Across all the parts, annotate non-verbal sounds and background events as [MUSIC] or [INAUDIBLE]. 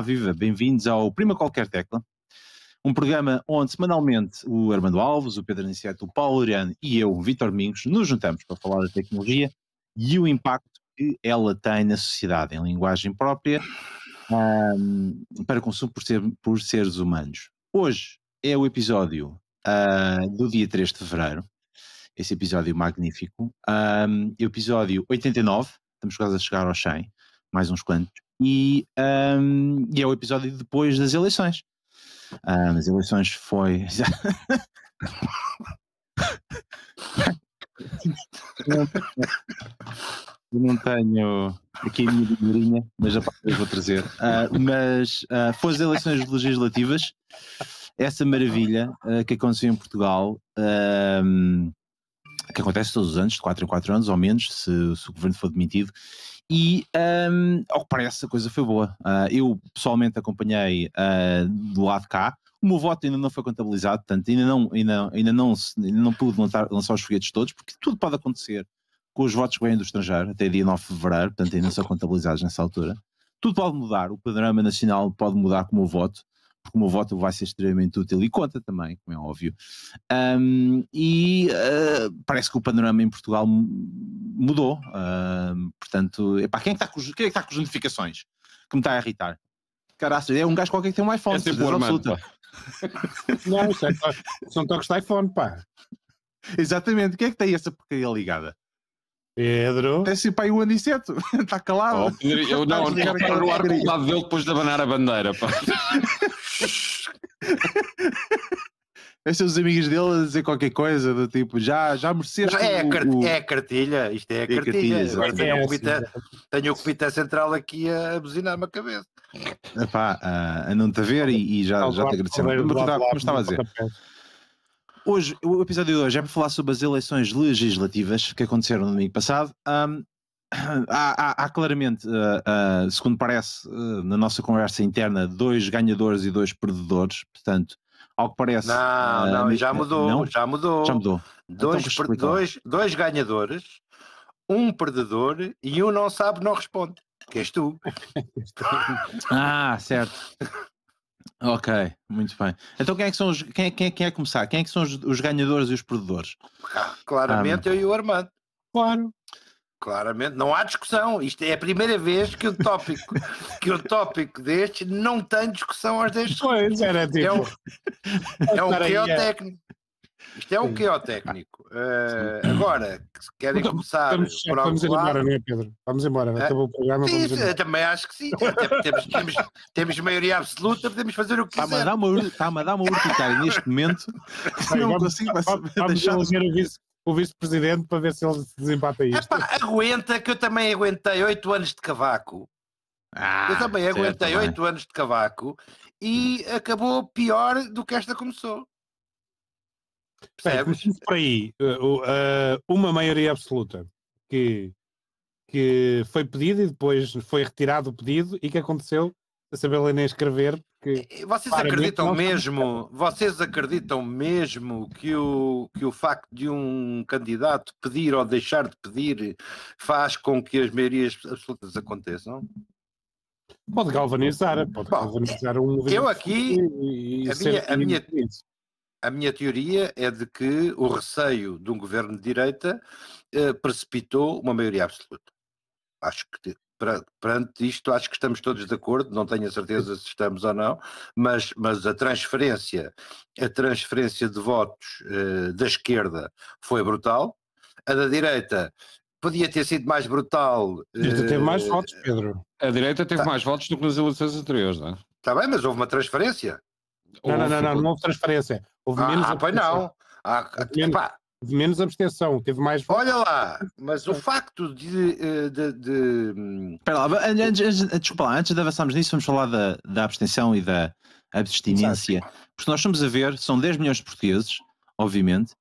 Viva, bem-vindos ao Prima Qualquer Tecla, um programa onde semanalmente o Armando Alves, o Pedro Aniceto, o Paulo Oriano e eu, Vitor Domingos, nos juntamos para falar da tecnologia e o impacto que ela tem na sociedade, em linguagem própria, um, para consumo por, ser, por, seres humanos. Hoje é o episódio uh, do dia 3 de fevereiro, esse episódio magnífico, um, episódio 89, estamos quase a chegar ao 100, mais uns quantos, e, um, e é o episódio depois das eleições. Um, as eleições foi. [LAUGHS] Eu não tenho aqui a minha figurinha, mas já vou trazer. Uh, mas uh, foi as eleições legislativas, essa maravilha uh, que aconteceu em Portugal, que acontece todos os anos, de 4 em 4 anos, ou menos, se, se o governo for demitido, e um, ao que parece a coisa foi boa. Uh, eu pessoalmente acompanhei uh, do lado cá. O meu voto ainda não foi contabilizado, portanto, ainda não, ainda, ainda não, ainda não pude lançar, lançar os foguetes todos, porque tudo pode acontecer com os votos que vêm do estrangeiro, até dia 9 de fevereiro, portanto, ainda são contabilizados nessa altura. Tudo pode mudar, o panorama nacional pode mudar com o meu voto porque o meu voto vai ser extremamente útil e conta também, como é óbvio. Um, e uh, parece que o panorama em Portugal mudou. Uh, portanto, epá, quem, é que está com, quem é que está com as notificações? Que me está a irritar. Caraca, é um gajo qualquer que tem um iPhone. É sempre absoluta. Não, isso é, são toques de iPhone, pá. Exatamente. Quem é que tem essa porcaria ligada? Pedro. É sempre aí o Aniceto. Está [LAUGHS] calado. Oh, eu não, não quero parar no ar com o lado dele depois de abanar a bandeira. Pá. [LAUGHS] [LAUGHS] Esses os amigos dele a dizer qualquer coisa do tipo, já, já mereceste. É, a cart o... é a cartilha, isto é a é cartilha. cartilha tenho, o comitê, tenho o comitê central aqui a buzinar-me a cabeça. Epá, a, a não te ver e, e já, já te agradecemos. Como estava a dizer. Hoje, o episódio de hoje é para falar sobre as eleições legislativas que aconteceram no domingo passado. Um, há, há, há, claramente, uh, uh, segundo parece, uh, na nossa conversa interna, dois ganhadores e dois perdedores. Portanto, ao que parece. Não, não, já mudou, não? já mudou. Já mudou. Dois, então, dois, dois ganhadores, um perdedor e um não sabe, não responde. Que és tu. [LAUGHS] ah, certo. Ok, muito bem. Então quem é que são os. Quem é, quem é, quem é começar? Quem é que são os, os ganhadores e os perdedores? Claramente eu e o Armando. Claro. Claramente, não há discussão. Isto é a primeira vez que o tópico, que o tópico deste não tem discussão aos 10 Pois, era tipo. É um, é um é. técnico. Isto é um que técnico. Uh, agora, se querem então, começar. Vamos, por vamos embora, não é, Pedro? Vamos embora. Uh, Acabou o programa. Sim, também acho que sim. temos, temos, temos, maioria absoluta, podemos fazer o que quiser. Está-me a dar uma, está a dar uma urticária neste momento. [LAUGHS] não vamos, consigo vamos, deixar. Vamos o vice, o vice-presidente para ver se ele desempata isto. Epá, aguenta, que eu também aguentei oito anos de cavaco. Ah, eu também aguentei oito anos de cavaco e acabou pior do que esta começou. Percebes? por aí, uh, uh, uma maioria absoluta que, que foi pedido e depois foi retirado o pedido e que aconteceu a saber ler nem escrever. Eh, vocês acreditam mesmo, vocês acreditam mesmo que o, que o facto de um candidato pedir ou deixar de pedir faz com que as maiorias absolutas aconteçam? Pode galvanizar, pode Bom, galvanizar um. Eu aqui, e, e a, minha, a, minha, a minha teoria é de que o receio de um governo de direita eh, precipitou uma maioria absoluta. Acho que perante isto, acho que estamos todos de acordo, não tenho a certeza se estamos ou não, mas, mas a transferência, a transferência de votos eh, da esquerda foi brutal, a da direita podia ter sido mais brutal. A direita teve mais eh, votos, Pedro. A direita teve tá. mais votos do que nas eleições anteriores, não é? Está bem, mas houve uma transferência. Não, não, não, não, não houve transferência. Houve ah, menos ah, pois não. Ah, houve, menos, houve menos abstenção, teve mais. Olha lá, mas o facto de. Eh, de, de... Espera lá, antes, antes, desculpa lá, antes de avançarmos nisso, vamos falar da, da abstenção e da abstinência. Exato. Porque nós estamos a ver, são 10 milhões de portugueses, obviamente,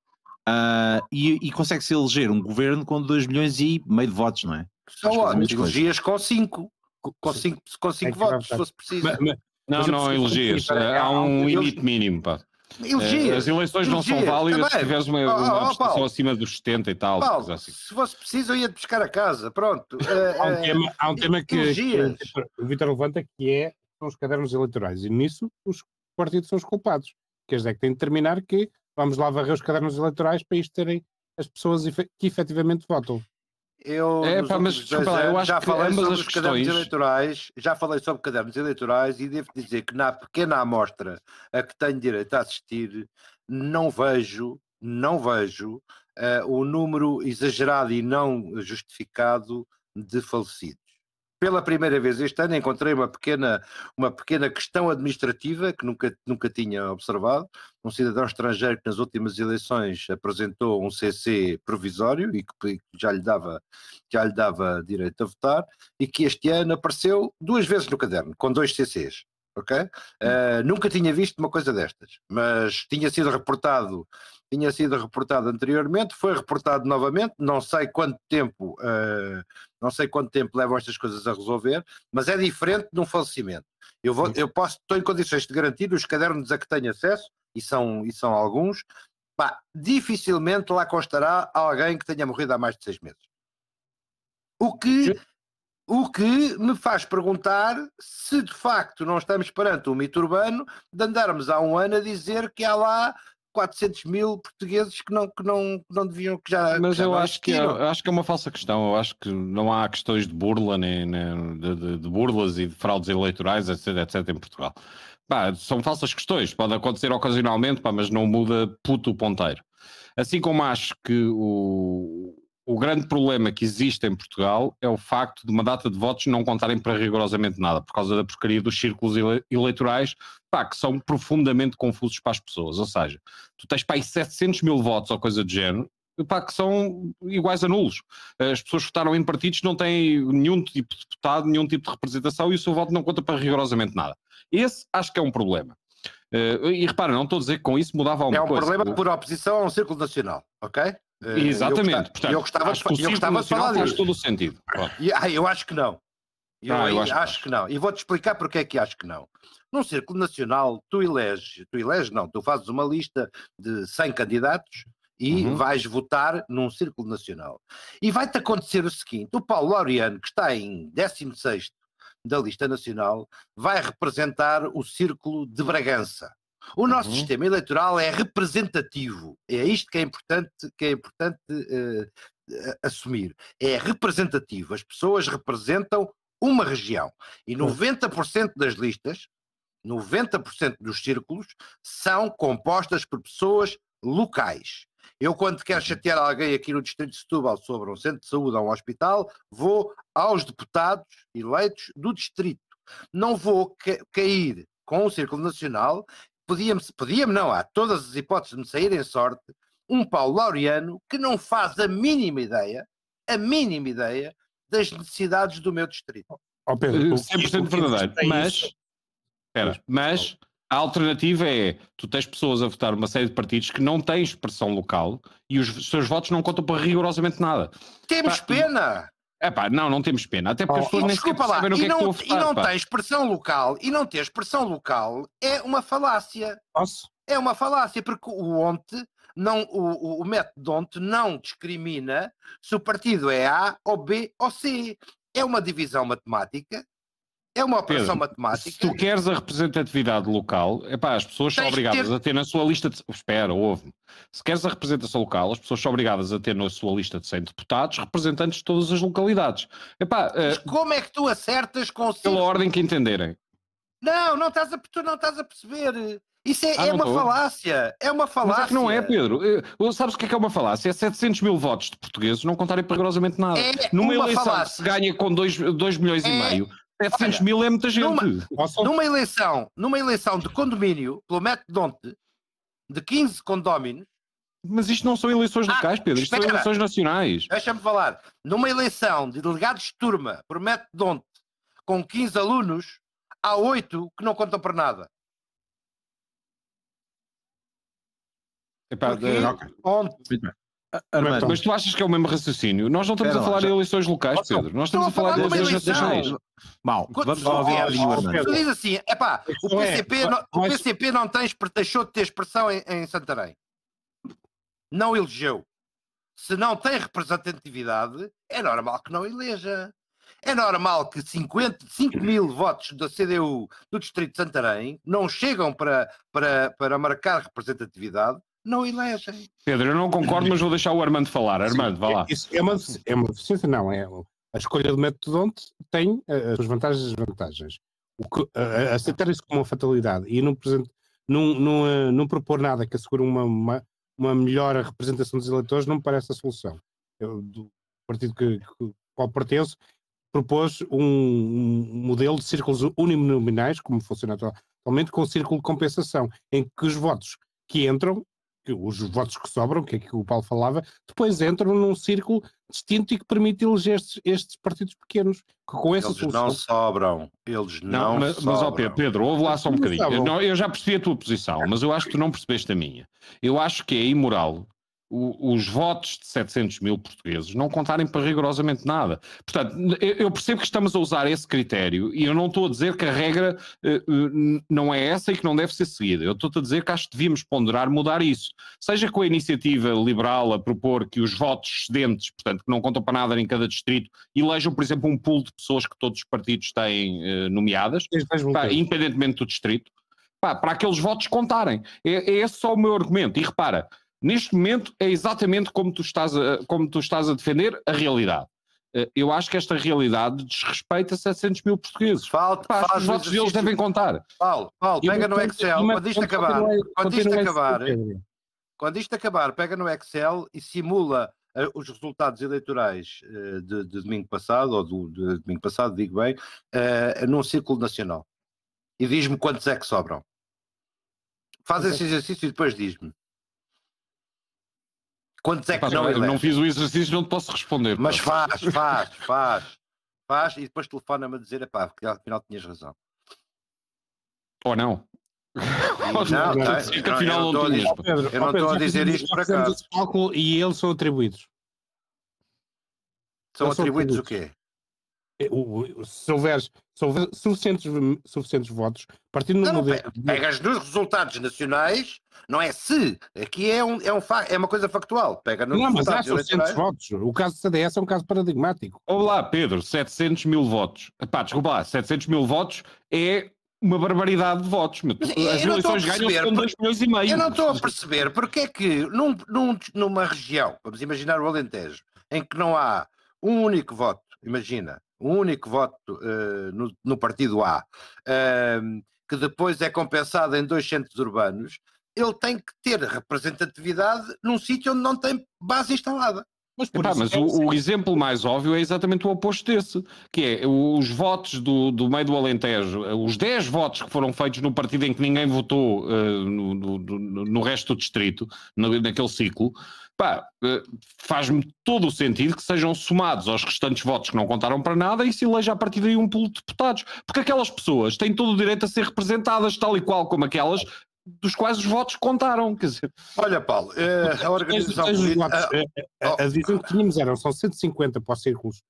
uh, e, e consegue-se eleger um governo com 2 milhões e meio de votos, não é? Só ótimo, elegias com 5. Com 5 com cinco é votos, se fosse preciso. Mas, mas, não, não elogias. Há um limite mínimo, pá. Elogias. As eleições não são válidas se tiveres uma, uma abstenção oh, acima dos 70 e tal. Paulo, assim. Se fosse preciso, eu ia te buscar a casa. Pronto. [LAUGHS] há, um tema, há um tema que, que, o Vitor levanta que é são os cadernos eleitorais. E nisso os partidos são os culpados. Quer dizer, que tem de determinar que vamos lá varrer os cadernos eleitorais para isto terem as pessoas que efetivamente votam. Eu, é, pá, mas desculpa lá, eu acho já que falei sobre as os cadernos eleitorais, já falei sobre cadernos eleitorais e devo dizer que na pequena amostra a que tenho direito a assistir, não vejo, não vejo uh, o número exagerado e não justificado de falecidos pela primeira vez este ano encontrei uma pequena, uma pequena questão administrativa que nunca, nunca tinha observado. Um cidadão estrangeiro que nas últimas eleições apresentou um CC provisório e que já lhe dava, já lhe dava direito a votar e que este ano apareceu duas vezes no caderno, com dois CCs ok? Uh, nunca tinha visto uma coisa destas, mas tinha sido reportado, tinha sido reportado anteriormente, foi reportado novamente, não sei quanto tempo, uh, não sei quanto tempo levam estas coisas a resolver, mas é diferente de um falecimento. Eu, vou, eu posso, estou em condições de garantir os cadernos a que tenho acesso, e são, e são alguns, pá, dificilmente lá constará alguém que tenha morrido há mais de seis meses. O que o que me faz perguntar se de facto não estamos perante um mito urbano de andarmos há um ano a dizer que há lá 400 mil portugueses que não, que não, que não deviam, que já. Mas já eu acho que, é, acho que é uma falsa questão. Eu acho que não há questões de burla, nem, nem de, de, de, burlas e de fraudes eleitorais, etc, etc, em Portugal. Pá, são falsas questões, pode acontecer ocasionalmente, pá, mas não muda puto o ponteiro. Assim como acho que o, o grande problema que existe em Portugal é o facto de uma data de votos não contarem para rigorosamente nada, por causa da porcaria dos círculos ele eleitorais, pá, que são profundamente confusos para as pessoas. Ou seja, tu tens para aí 700 mil votos ou coisa do género, pá, que são iguais a nulos. As pessoas votaram em partidos não têm nenhum tipo de deputado, nenhum tipo de representação e o seu voto não conta para rigorosamente nada. Esse acho que é um problema. Uh, e repara, não estou a dizer que com isso mudava alguma coisa. É um coisa. problema por oposição a um círculo nacional, ok? Eh, Exatamente. Eu, eu gostava, acho que o eu gostava de falar faz todo o sentido. E, ah, eu acho que não. Eu, ah, eu acho, acho, que não. E vou-te explicar porque é que acho que não. Num círculo nacional, tu eleges, tu eleges não, tu fazes uma lista de 100 candidatos e uhum. vais votar num círculo nacional. E vai-te acontecer o seguinte: o Paulo Laureano, que está em 16 da lista nacional, vai representar o círculo de Bragança. O nosso uhum. sistema eleitoral é representativo. É isto que é importante, que é importante uh, assumir. É representativo. As pessoas representam uma região. E 90% das listas, 90% dos círculos, são compostas por pessoas locais. Eu, quando quero chatear alguém aqui no Distrito de Setúbal sobre um centro de saúde ou um hospital, vou aos deputados eleitos do distrito. Não vou ca cair com o Círculo Nacional podia-me, podia-me não, há todas as hipóteses de me sair em sorte, um Paulo Laureano que não faz a mínima ideia, a mínima ideia das necessidades do meu distrito. Oh Pedro, 100% verdadeiro, mas, espera, mas a alternativa é, tu tens pessoas a votar uma série de partidos que não têm expressão local e os seus votos não contam para rigorosamente nada. Temos pá, pena! É pá, não, não temos pena. Até porque oh, as pessoas nem sequer sabem no que não, é que estou a votar, E não pá. tem expressão local, e não ter expressão local é uma falácia. Posso? É uma falácia, porque o ONTE, não, o, o método ONTE não discrimina se o partido é A ou B ou C. É uma divisão matemática é uma operação Pedro, matemática. Se tu queres a representatividade local, epá, as pessoas são obrigadas ter... a ter na sua lista de. Espera, ouve-me. Se queres a representação local, as pessoas são obrigadas a ter na sua lista de 100 deputados representantes de todas as localidades. Epá, Mas uh... como é que tu acertas com o Pela ordem que entenderem. Não, não estás a, tu não estás a perceber. Isso é, ah, é uma tô. falácia. É uma falácia. Mas é que não é, Pedro. Sabes o que é que é uma falácia? É 700 mil votos de portugueses não contarem rigorosamente nada. É Numa eleição falácia. que se ganha com 2 milhões é, e meio, 700 Olha, mil é muita gente. Numa, numa, eleição, numa eleição de condomínio, pelo método de 15 condóminos. Mas isto não são eleições ah, locais, Pedro, isto espera, são eleições nacionais. Deixa-me falar. Numa eleição de delegados de turma, por método com 15 alunos, há 8 que não contam para nada. Epá, de... okay. Armando. Mas tu achas que é o mesmo raciocínio? Nós não estamos a falar já... de eleições locais, Pedro. Nós estamos a falar, de eleições nacionais. Mal, vamos lá ouvir o Armando. Tu diz assim, epá, o PCP, é, não, o PCP não tem, deixou de ter expressão em, em Santarém. Não elegeu. Se não tem representatividade, é normal que não eleja. É normal que 50, 5 mil votos da CDU do Distrito de Santarém não chegam para, para, para marcar representatividade, não elegem. Pedro, eu não concordo, mas vou deixar o Armando falar. Armando, vá lá. Isso é uma, é uma deficiência, não. É, a escolha do método Donte tem eh, as suas vantagens e desvantagens. O que, a, aceitar isso como uma fatalidade e não, não, não, eh, não propor nada que assegure uma, uma, uma melhor representação dos eleitores não me parece a solução. Eu, do partido que, que qual pertenço, propôs um, um, modelo de círculos uninominais, como funciona atualmente, com o círculo de compensação, em que os votos que entram que os votos que sobram, que é que o Paulo falava, depois entram num círculo distinto e que permite eleger estes, estes partidos pequenos. Que com essa eles solução... não sobram, eles não, não mas, sobram. Mas, ó Pedro, Pedro, ouve lá só um bocadinho. Eu, não, eu já percebi a tua posição, mas eu acho que tu não percebeste a minha. Eu acho que é imoral os votos de 700 mil portugueses não contarem para rigorosamente nada. Portanto, eu percebo que estamos a usar esse critério e eu não estou a dizer que a regra uh, não é essa e que não deve ser seguida. Eu estou a dizer que acho que devíamos ponderar mudar isso. Seja com a iniciativa liberal a propor que os votos excedentes, portanto, que não contam para nada em cada distrito, elejam, por exemplo, um pool de pessoas que todos os partidos têm uh, nomeadas, pá, independentemente do distrito, pá, para aqueles votos contarem. É, é esse só o meu argumento. E repara, Neste momento é exatamente como tu estás a, como tu estás a defender a realidade. Eh, eu acho que esta realidade desrespeita 700 mil portugueses. Falta, Pá, os votos deles devem contar. Paulo, Paulo pega no Excel, quando isto acabar, quando isto acabar, quando isto acabar, pega no Excel e simula uh, os resultados eleitorais uh, de, de, domingo passado, ou do, de domingo passado, digo bem, uh, num círculo nacional. E diz-me quantos é que sobram. Faz esse exercício e depois diz-me. Quantos é que não Eu não fiz o exercício, não te posso responder. Mas faz, faz, faz. Faz e depois telefona-me a dizer, pá, porque afinal tinhas razão. Ou não. Não, não, não, afinal não, não, eu não estou a dizer isto para cá. E eles são atribuídos. São atribuídos o quê? É, se houver, se houver suficientes, suficientes votos, partindo do modelo. Pegas nos resultados nacionais, não é se, aqui é, um, é, um, é uma coisa factual. Pega nos não, mas há suficientes votos. O caso do CDS é um caso paradigmático. Olá, Pedro, 700 mil votos. Pá, desculpa lá, 700 mil votos é uma barbaridade de votos. As eleições ganham com 2 milhões e meio. Eu não estou a perceber porque é que num, num, numa região, vamos imaginar o Alentejo, em que não há um único voto, imagina, um único voto uh, no, no, partido A, uh, que depois é compensado em dois centros urbanos, ele tem que ter representatividade num sítio onde não tem base instalada. Mas, Epá, mas o, o, exemplo mais óbvio é exatamente o oposto desse, que é os votos do, do meio do Alentejo, os 10 votos que foram feitos no partido em que ninguém votou uh, no, no, no, resto do distrito, naquele ciclo, pá, uh, faz-me todo o sentido que sejam somados aos restantes votos que não contaram para nada e se eleja a partir daí um pulo de deputados. Porque aquelas pessoas têm todo o direito a ser representadas, tal e qual como aquelas dos quais os votos contaram. Quer dizer. Olha, Paulo, eh, a organização política. Eh, a, a, a visão que tínhamos eram são 150 para os círculos.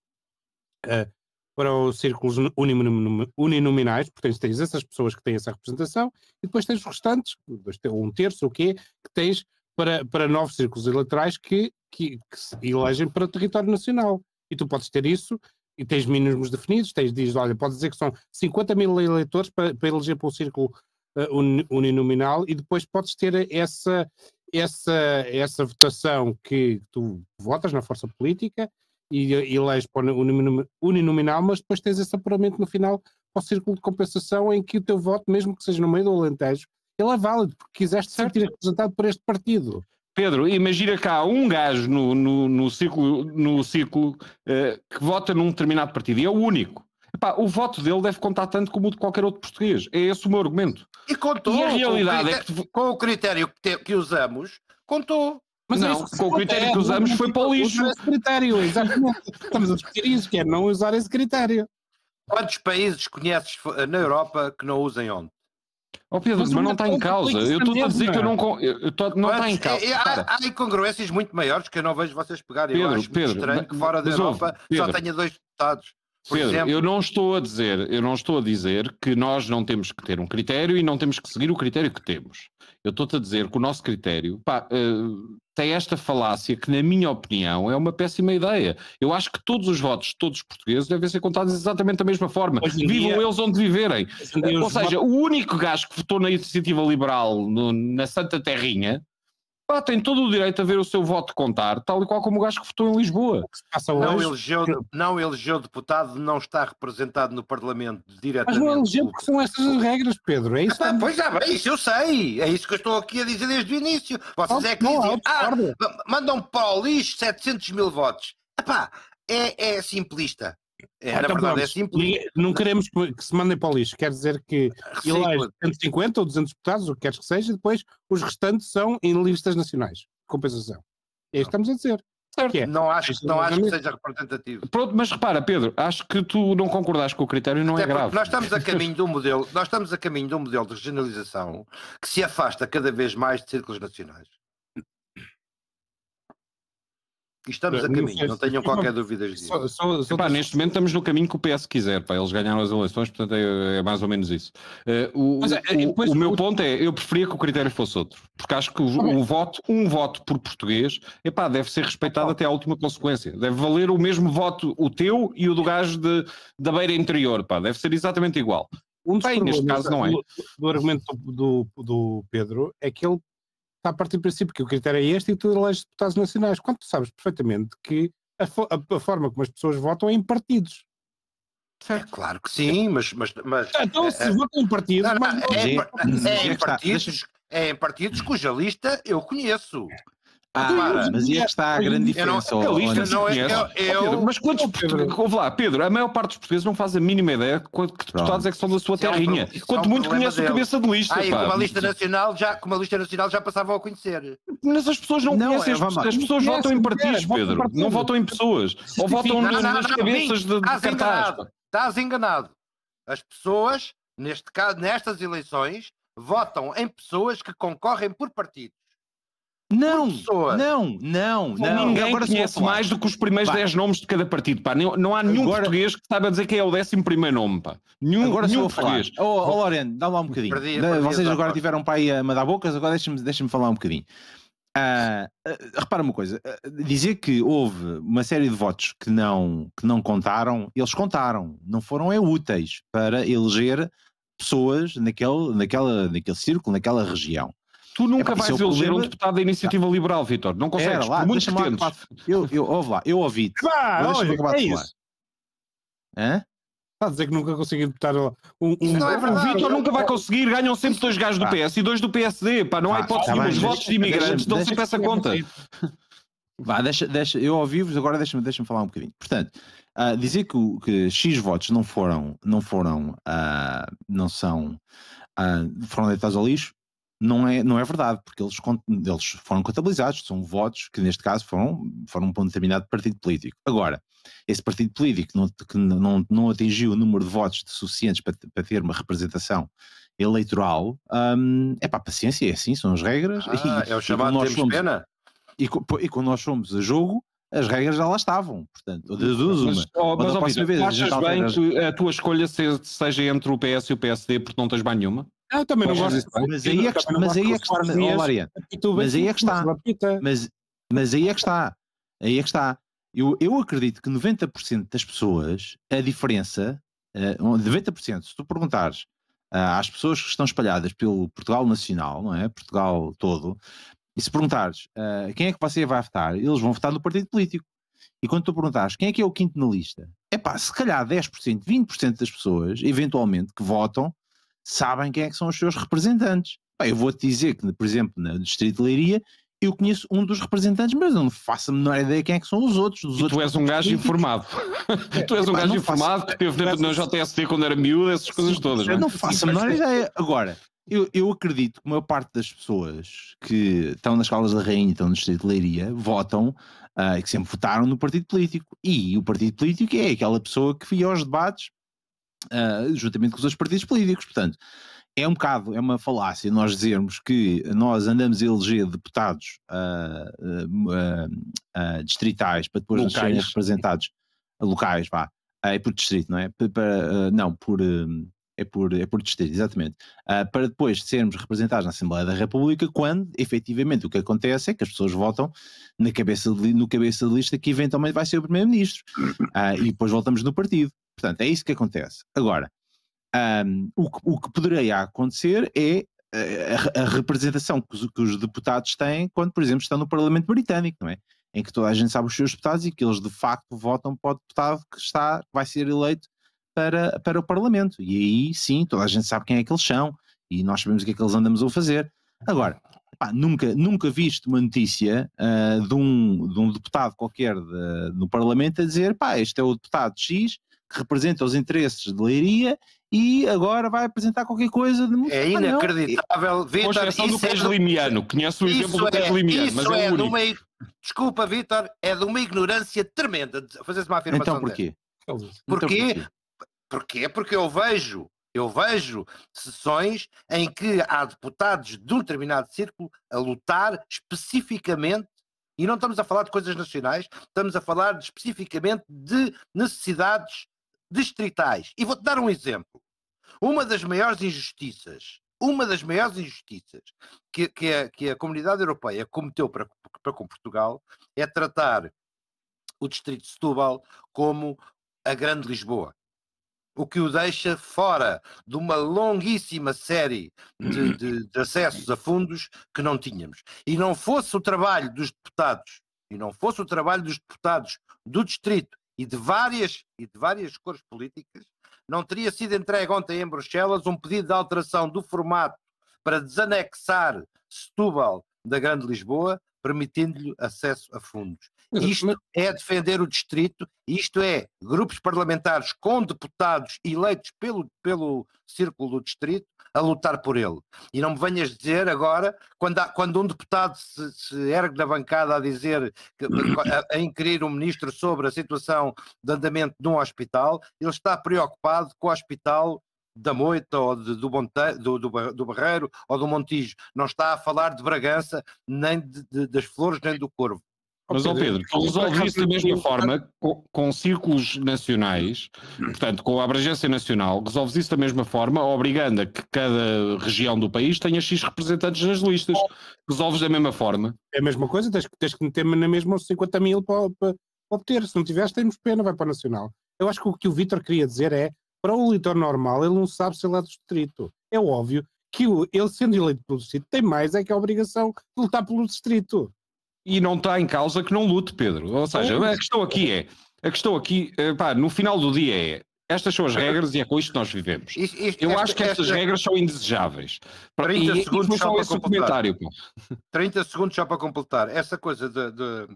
Uh, para os círculos uninominais, portanto tens essas pessoas que têm essa representação, e depois tens os restantes, um terço, o quê, que tens para, para novos círculos eleitorais que, que, que se elegem para o território nacional. E tu podes ter isso, e tens mínimos definidos, tens, diz, olha, podes dizer que são 50 mil eleitores para, para eleger para o círculo uh, uninominal e depois podes ter essa, essa, essa votação que tu votas na força política e, e eleges para o uninominal, mas depois tens esse apuramento no final para o círculo de compensação em que o teu voto, mesmo que seja no meio do Alentejo, ele é válido, porque quiseste certo. sentir representado por este partido. Pedro, imagina cá um gajo no, no, no ciclo, no ciclo uh, que vota num determinado partido e é o único. Epá, o voto dele deve contar tanto como o de qualquer outro português. É esse o meu argumento. E contou. E a realidade com é que. Com o critério que, te, que usamos, contou. Mas é não, com o critério que usamos foi para o lixo. Esse critério, exatamente. Estamos a discutir isso, que é não usar esse critério. [LAUGHS] Quantos países conheces na Europa que não usem onde? Oh Pedro, mas, mas não está em causa. Eu estou a dizer que eu não. Eu tô, não está em causa. É, há, há incongruências muito maiores que eu não vejo vocês pegarem. Pedro, eu acho Pedro, estranho que fora da Europa Pedro, só tenha dois deputados. Pedro, exemplo... eu não estou a dizer, eu não estou a dizer que nós não temos que ter um critério e não temos que seguir o critério que temos. Eu estou-te a dizer que o nosso critério, pá, uh, tem esta falácia que, na minha opinião, é uma péssima ideia. Eu acho que todos os votos de todos os portugueses devem ser contados exatamente da mesma forma. Vivam dia, eles onde viverem. Ou seja, votos... o único gajo que votou na iniciativa liberal no, na Santa Terrinha pá, tem todo o direito a ver o seu voto contar, tal e qual como o gajo que votou em Lisboa. Não elegeu, não elegeu deputado, não está representado no Parlamento diretamente. Mas não elegeu porque são estas as regras, Pedro. É isso ah, pois é, é isso eu sei. É isso que eu estou aqui a dizer desde o início. Vocês é que dizem, ah, mandam para o lixo 700 mil votos. Epá, é, é simplista. É, ah, na então, verdade, é simples. Não queremos que, se mandem para o lixo. Quer dizer que elege 150 ou 200 deputados, o que queres que seja, depois os restantes são em listas nacionais. Compensação. É isso que estamos a dizer. Certo. É. Não acho, não acho que seja representativo. Pronto, mas repara, Pedro, acho que tu não concordaste com o critério não é Até é grave. Nós estamos a caminho de um modelo, nós estamos a caminho de um modelo de regionalização que se afasta cada vez mais de círculos nacionais. E estamos a caminho, não tenham qualquer dúvida disso. Só, só, só Epá, neste momento estamos no caminho que o PS quiser, pá, eles ganharam as eleições, portanto é, é mais ou menos isso. Uh, o, é, é, o, o, meu ponto é, eu preferia que o critério fosse outro, porque acho que o, o voto, um voto por português, epá, deve ser respeitado até à última consequência. Deve valer o mesmo voto, o teu e o do gajo de, da beira interior, pá, deve ser exatamente igual. Um Bem, neste caso não é. Do, do argumento do, do Pedro é que ele está a partir do princípio que o critério é este e tu eleges deputados nacionais, quando tu sabes perfeitamente que a, a, a, forma como as pessoas votam é em partidos. Certo? É claro que sim, mas. mas, mas então, se é, votam em partidos. Não, não, é, é, é, em partidos é em partidos cuja lista eu conheço. Ah, mas aí é que está a grande diferença. Não, lista não é, eu, eu, mas quantos portugueses. Ouve lá, Pedro, a maior parte dos portugueses não faz a mínima ideia de que deputados é que são da sua terrinha. É um, Quanto muito conhece o cabeça de lista. Ah, e com uma lista nacional já, com uma lista nacional já passavam a conhecer. Mas as pessoas não, não conhecem, é, as, as pessoas votam em partidos, Pedro. Não votam em pessoas. Ou votam nas cabeças de cartaz. Estás enganado. As pessoas, neste caso, nestas eleições, votam em pessoas que concorrem por partidos. Não, não, não, não. Ninguém agora conhece mais do que os primeiros 10 nomes de cada partido. Pá. Não, não há nenhum agora... português que saiba dizer quem é o décimo primeiro nome. Pá. Nenhum, agora nenhum português. Ô, oh, oh, Lorena, dá lá um bocadinho. Perdi, perdi, Vocês agora tiveram para aí a me dar bocas, agora deixem-me deixem falar um bocadinho. Uh, uh, repara uma coisa, uh, dizer que houve uma série de votos que não, que não contaram, eles contaram, não foram é úteis para eleger pessoas naquele, naquela, naquele círculo, naquela região. Tu nunca é, vais eleger problema... um deputado da Iniciativa Liberal, Vitor. Não consegues, Era, lá, por muito que tentes. Eu, eu, ouve lá, eu ouvi. Ah, olha, é isso. Hã? Está a dizer que nunca consegui deputar um, um... Não é verdade. O Vitor nunca vai conseguir, ganham sempre dois gajos do PS e dois do PSD, pá, não há hipótese tá Os votos de imigrantes dão sempre essa conta. Vá, deixa, deixa, eu ouvi-vos, agora deixa-me deixa falar um bocadinho. Portanto, uh, dizer que, que X votos não foram, não foram, uh, não são, uh, foram deitados ao lixo, não é, não é verdade, porque eles, eles foram contabilizados, são votos que neste caso foram, foram para um determinado partido político. Agora, esse partido político não, que não, não atingiu o número de votos suficientes para, para ter uma representação eleitoral, hum, é para paciência, é assim, são as regras. Ah, e, é o chamado temos somos, pena. E, e quando nós fomos a jogo, as regras já lá estavam, portanto, das duas uma. Mas, oh, mas, ó, vez, achas bem que a tua escolha seja entre o PS e o PSD porque não tens bem nenhuma? Eu também não gosto. Mas aí é que está. Mas aí é que está. Mas aí é que está. Mas, aí é que está. Aí é que está. Eu, eu acredito que 90% das pessoas, a diferença, uh, 90%, se tu perguntares uh, às pessoas que estão espalhadas pelo Portugal Nacional, não é? Portugal todo, e se perguntares uh, quem é que você vai votar, eles vão votar no partido político. E quando tu perguntares quem é que é o quinto na lista, é pá, se calhar 10%, 20% das pessoas, eventualmente, que votam, sabem quem é que são os seus representantes. Bem, eu vou-te dizer que, por exemplo, na Distrito de Leiria, eu conheço um dos representantes, mas eu não faço a menor ideia quem é que são os outros. Dos e outros [LAUGHS] tu és um gajo informado. tu és um gajo informado que teve dentro da JST quando era miúdo, essas coisas todas. Eu não, é? não faço a menor ideia. Agora, eu, eu acredito que a maior parte das pessoas que estão nas escolas da Rainha e estão no Distrito de Leiria votam, uh, que sempre votaram no partido político. E o partido político é aquela pessoa que ia aos debates uh, juntamente com os outros partidos políticos. Portanto, é um bocado, é uma falácia nós dizermos que nós andamos a eleger deputados uh, uh, distritais para depois locais. serem representados locais, vá, é por distrito, não é? Para, não, por, É por, é por distrito, exatamente. Uh, para depois sermos representados na Assembleia da República, quando efetivamente o que acontece é que as pessoas votam na cabeça de, no cabeça de lista que eventualmente vai ser o Primeiro-Ministro. Uh, e depois voltamos no partido. Portanto, é isso que acontece. Agora, um, o, que, o que poderia acontecer é a, a representação que os, que os, deputados têm quando, por exemplo, estão no Parlamento Britânico, não é? Em que toda a gente sabe os seus deputados e que eles de facto votam para o deputado que está, vai ser eleito para, para o Parlamento. E aí sim, toda a gente sabe quem é que eles são e nós sabemos o que é que eles andamos a fazer. Agora, pá, nunca, nunca viste uma notícia uh, de, um, de um deputado qualquer de, no Parlamento a dizer pá, este é o deputado X que representa os interesses de Leiria e agora vai apresentar qualquer coisa de É inacreditável. Vitor, exceção do queijo é, limiano. Conhece o exemplo do queijo é, limiano, mas é, é de uma, Desculpa, Vitor, é de uma ignorância tremenda fazer-se uma afirmação Então porquê? Porquê? Então, porquê? Porquê? Porque eu vejo, eu vejo sessões em que há deputados de um determinado círculo a lutar especificamente e não estamos a falar de coisas nacionais, estamos a falar de, especificamente de necessidades distritais. E vou-te dar um exemplo. Uma das maiores injustiças, uma das maiores injustiças que, que, a, que a comunidade europeia cometeu para, para com Portugal é tratar o distrito de Setúbal como a Grande Lisboa o que o deixa fora de uma longuíssima série de, de, de, acessos a fundos que não tínhamos. E não fosse o trabalho dos deputados, e não fosse o trabalho dos deputados do distrito e de várias, e de várias cores políticas, não teria sido entregue ontem em Bruxelas um pedido de alteração do formato para desanexar Setúbal da Grande Lisboa, permitindo-lhe acesso a fundos. Isto é defender o distrito, isto é grupos parlamentares com deputados eleitos pelo, pelo círculo do distrito a lutar por ele. E não me venhas dizer agora, quando, há, quando um deputado se, se, ergue na bancada a dizer, que, a, a inquirir um ministro sobre a situação de andamento de um hospital, ele está preocupado com o hospital da Moita ou de, do, Monte, do, do, do, Barreiro ou do Montijo. Não está a falar de Bragança, nem de, de, das Flores, nem do Corvo. Mas, ó Pedro, tu resolves isso da mesma forma com, com, círculos nacionais, portanto, com a abrangência nacional, resolves isso da mesma forma, obrigando a que cada região do país tenha X representantes nas listas. Resolves da mesma forma. É a mesma coisa, tens, tens que meter na mesma 50 mil para, para, obter. Se não tiveres, temos pena, vai para o Nacional. Eu acho que o que o Vítor queria dizer é, para o eleitor normal, ele não sabe se ele é do distrito. É óbvio que ele, sendo eleito pelo distrito, tem mais é que a obrigação de lutar pelo distrito e não está em causa que não lute, Pedro. Ou seja, a questão aqui é, a questão aqui, eh, pá, no final do dia é, estas são as regras e é com isto que nós vivemos. Isto, isto, Eu esta, acho que estas esta... regras são indesejáveis. 30 e, segundos só para completar. 30 segundos só para completar. Essa coisa de, de,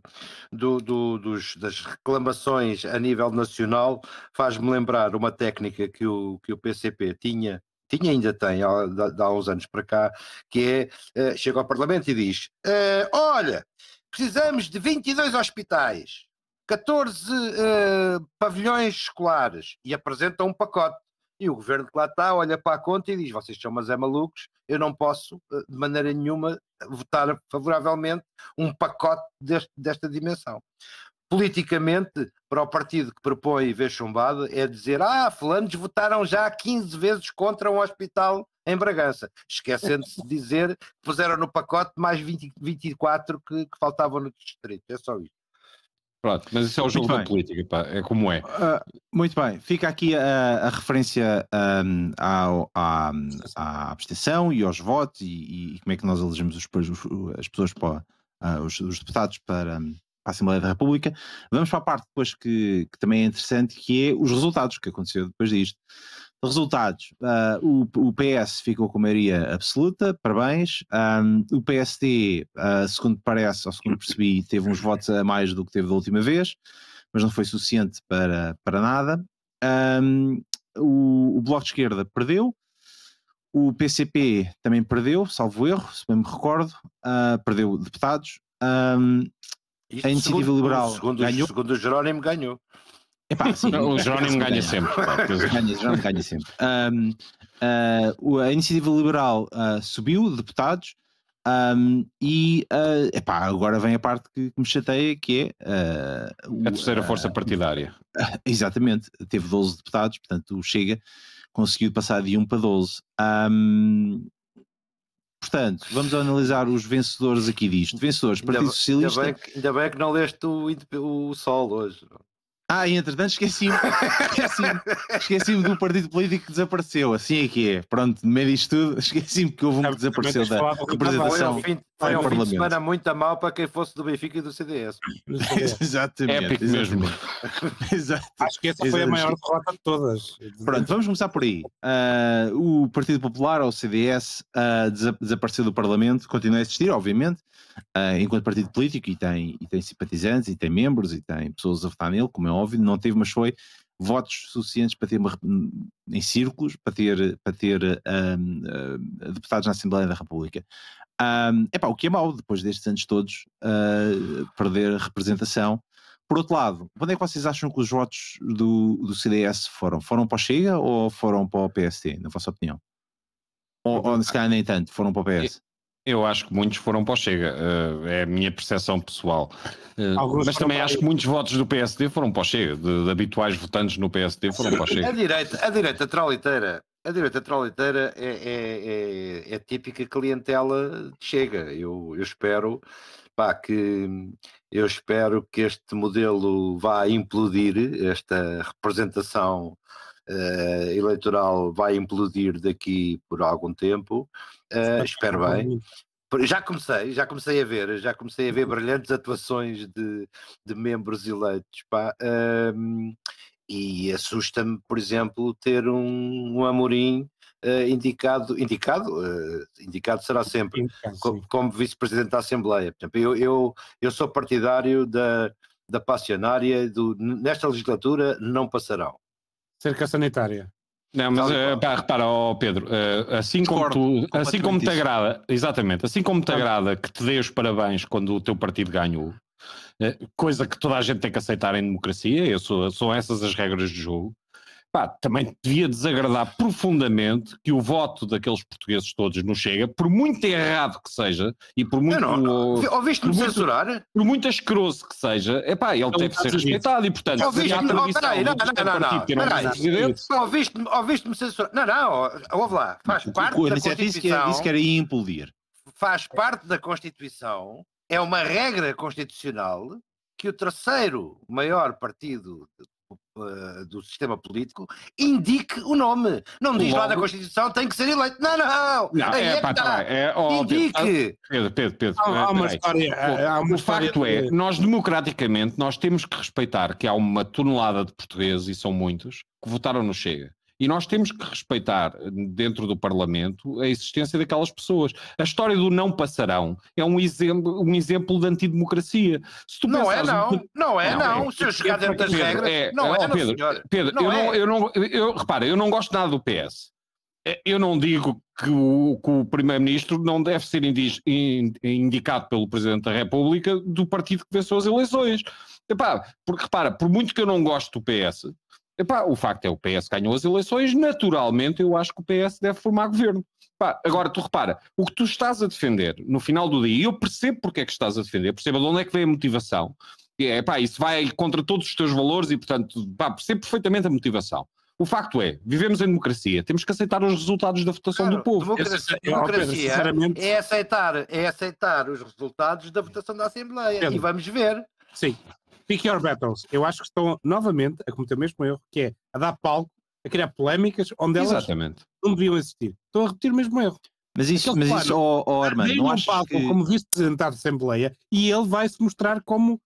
do, do, dos, das reclamações a nível nacional faz-me lembrar uma técnica que o, que o PCP tinha tinha ainda tem há, há uns anos para cá, que é, uh, chega ao Parlamento e diz, uh, olha, precisamos de 22 hospitais, 14 uh, pavilhões escolares e apresenta um pacote. E o governo que lá está olha para a conta e diz: vocês são mas é malucos, eu não posso uh, de maneira nenhuma votar favoravelmente um pacote deste, desta dimensão. Politicamente, para o partido que propõe ver chumbado, é dizer: ah, fulanos votaram já 15 vezes contra um hospital em Bragança, esquecendo-se de dizer que puseram no pacote mais 20, 24 que, que faltavam no distrito. É só isso. Pronto, mas isso é o jogo da política, pá, é como é. Uh, muito bem, fica aqui a, a referência um, à, à, à, abstenção e aos votos e, e, como é que nós elegemos os, as pessoas para uh, os, os, deputados para, para, a Assembleia da República. Vamos para a parte depois que, que também é interessante, que é os resultados que aconteceu depois disto. Resultados: uh, o, o, PS ficou com maioria absoluta, parabéns. Um, o PSD, uh, segundo parece, ou segundo percebi, teve uns votos a mais do que teve da última vez, mas não foi suficiente para, para nada. Um, o, o, Bloco de Esquerda perdeu. O PCP também perdeu, salvo erro, se bem me recordo, uh, perdeu deputados. Um, a Iniciativa segundo, Liberal segundo, ganhou. Segundo o Jerónimo, ganhou. Epá, [LAUGHS] sim, o Jerónimo ganha sempre. ganha, Jerónimo ganha sempre. Um, uh, a Iniciativa Liberal uh, subiu deputados um, e uh, epá, agora vem a parte que, que me chateia, que é uh, a terceira força partidária. [LAUGHS] exatamente, teve 12 deputados, portanto o Chega conseguiu passar de 1 para 12. Um, portanto, vamos analisar os vencedores aqui disto. Vencedores, Partido ainda, Socialista. Ainda bem, que, ainda bem que não leste o, o Sol hoje. Ah, e entretanto esqueci-me esqueci-me esqueci do partido político que desapareceu. Assim é que é. Pronto, no meio disto tudo, esqueci-me que houve um que desapareceu da representação. Foi um fim, foi um fim de semana muito a mal para quem fosse do Benfica e do CDS. [LAUGHS] exatamente. Épico mesmo. [LAUGHS] Exato. Acho que essa foi a maior derrota de todas. Pronto, vamos começar por aí. Uh, o Partido Popular, ou CDS, uh, desapareceu do Parlamento, continua a existir, obviamente uh, enquanto partido político e tem, e tem simpatizantes e tem membros e tem pessoas a votar nele, como é óbvio, não teve, mas foi votos suficientes para ter uma, em círculos, para ter, para ter um, uh, deputados na Assembleia da República. Um, epá, o que é mau, depois destes anos todos, uh, perder representação. Por outro lado, quando é que vocês acham que os votos do, do CDS foram? Foram para o Chega ou foram para o PST, na vossa opinião? Ou, ou se calhar nem tanto, foram para o PS? Eu acho que muitos foram para o Chega, uh, é a minha percepção pessoal. Uh, mas também acho que muitos votos do PSD foram para o Chega, de, de habituais votantes no PSD foram para o Chega. A direita, a direita troliteira, a direita troliteira é, é, é, é típica clientela de Chega. Eu, eu espero pá, que eu espero que este modelo vá implodir, esta representação uh, eleitoral vai implodir daqui por algum tempo. Uh, espero bem. Já comecei, já comecei a ver, já comecei a ver brilhantes atuações de, de membros eleitos. Pá, um, e assusta-me, por exemplo, ter um, um Amorim uh, indicado, indicado, uh, indicado será sempre, indicado, como, como vice-presidente da Assembleia. Eu, eu, eu sou partidário da, da passionária, do, nesta legislatura não passarão cerca sanitária. Não, mas uh, pá, repara, oh Pedro, uh, assim como tu, assim como te agrada, exatamente, assim como te agrada que te dê os parabéns quando o teu partido ganhou, uh, coisa que toda a gente tem que aceitar em democracia, eu sou, são essas as regras do jogo pá, também devia desagradar profundamente que o voto daqueles portugueses todos não chega, por muito errado que seja, e por muito. Não, não. Ouviste-me censurar? Por muito asqueroso que seja, é pá, ele tem que ser respeitado e, portanto, ouviste-me, oh, peraí, não, não, não, não, Ouviste-me ouviste censurar? Não, não, ouve lá, faz parte da Constituição. Disse que era implodir. Faz parte da Constituição, é uma regra constitucional que o terceiro maior partido uh, do sistema político indique o nome. Não diz Logo... lá na Constituição tem que ser eleito. Não, não! não é, é, pá, tá. é, oh, indique! Pedro, Pedro, Pedro. Há, há uma história. Há uma o facto é, de... é, nós democraticamente, nós temos que respeitar que há uma tonelada de portugueses, e são muitos, que votaram no Chega. E nós temos que respeitar, dentro do Parlamento, a existência daquelas pessoas. A história do não passarão é um exemplo, um exemplo de antidemocracia. não é, não. Um... Não é, não. não. Se eu chegar dentro das regras. É, não é, Pedro, não, Pedro não eu, é. não, eu não. Eu, repara, eu não gosto nada do PS. É, eu não digo que o, o Primeiro-Ministro não deve ser indicado pelo Presidente da República do partido que venceu as eleições. Epá, porque repara, por muito que eu não goste do PS, Epá, o facto é o PS ganhou as eleições, naturalmente eu acho que o PS deve formar governo. Epá, agora, tu repara, o que tu estás a defender no final do dia, e eu percebo porque é que estás a defender, percebo de onde é que vem a motivação, é, epá, isso vai contra todos os teus valores e, portanto, epá, percebo perfeitamente a motivação. O facto é, vivemos em democracia, temos que aceitar os resultados da votação claro, do povo. Democracia, democracia é, aceitar, é aceitar os resultados da votação da Assembleia Pedro. e vamos ver. Sim, Pick your battles. Eu acho que estão novamente a cometer o mesmo erro, que é a dar palco, a criar polémicas onde elas Exatamente. não deviam existir. Estão a repetir o mesmo erro. Mas isso, mas isso oh, oh, Armando, não achas palco que... como vice-presidente da Assembleia e ele vai se mostrar como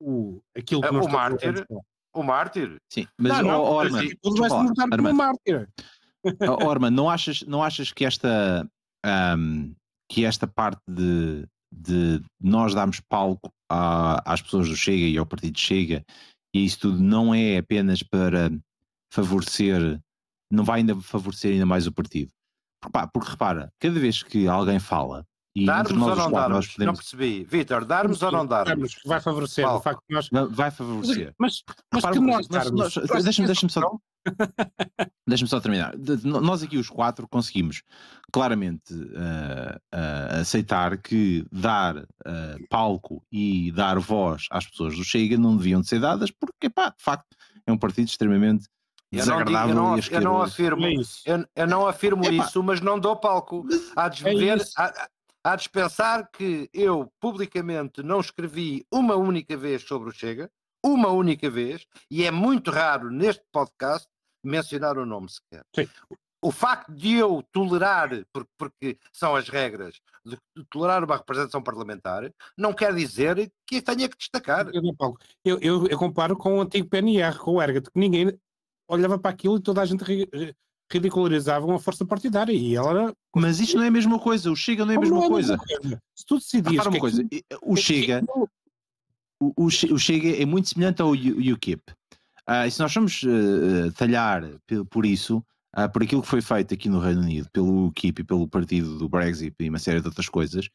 o, aquilo que é, nós o mártir. O mártir? Sim, mas não, não, oh, ele vai se mostrar como um mártir. [LAUGHS] Oh, Armando, não achas, não achas que esta um, que esta parte de de nós darmos palco à, às pessoas do Chega e ao partido Chega, e isso tudo não é apenas para favorecer, não vai ainda favorecer ainda mais o partido. Porque, pá, porque repara, cada vez que alguém fala e darmos ou não darmos? Podemos... Não percebi. Vitor, darmos ou não darmos? Vai favorecer, o facto nós... Vai favorecer. Mas, mas Repara, que nós, nós, nós Deixa-me deixa só... [LAUGHS] deixa só terminar. Nós aqui os quatro conseguimos claramente uh, uh, aceitar que dar uh, palco e dar voz às pessoas do Chega não deviam de ser dadas porque, pá, de facto, é um partido extremamente desagradável. Eu não, eu não afirmo, é isso. Eu, eu, não afirmo isso, mas não dou palco. Há de, é ver, há, há de pensar que eu publicamente não escrevi uma única vez sobre o Chega, uma única vez, e é muito raro neste podcast mencionar o nome sequer. Sim. O facto de eu tolerar, porque, são as regras, de tolerar uma representação parlamentar, não quer dizer que tenha que destacar. Eu, eu, eu comparo com o antigo PNR, com o ERGAT, que ninguém olhava para aquilo e toda a gente ridicularizava uma força partidária e ela era... Mas isto não é a mesma coisa, o Chega não é a mesma, é coisa. coisa. Se tu decidires... uma coisa, o Chega... O, o, Chega é muito semelhante ao UKIP. Uh, e se nós vamos uh, talhar por isso, uh, por aquilo que foi feito aqui no Reino Unido, pelo UKIP e pelo partido do Brexit e uma série de outras coisas,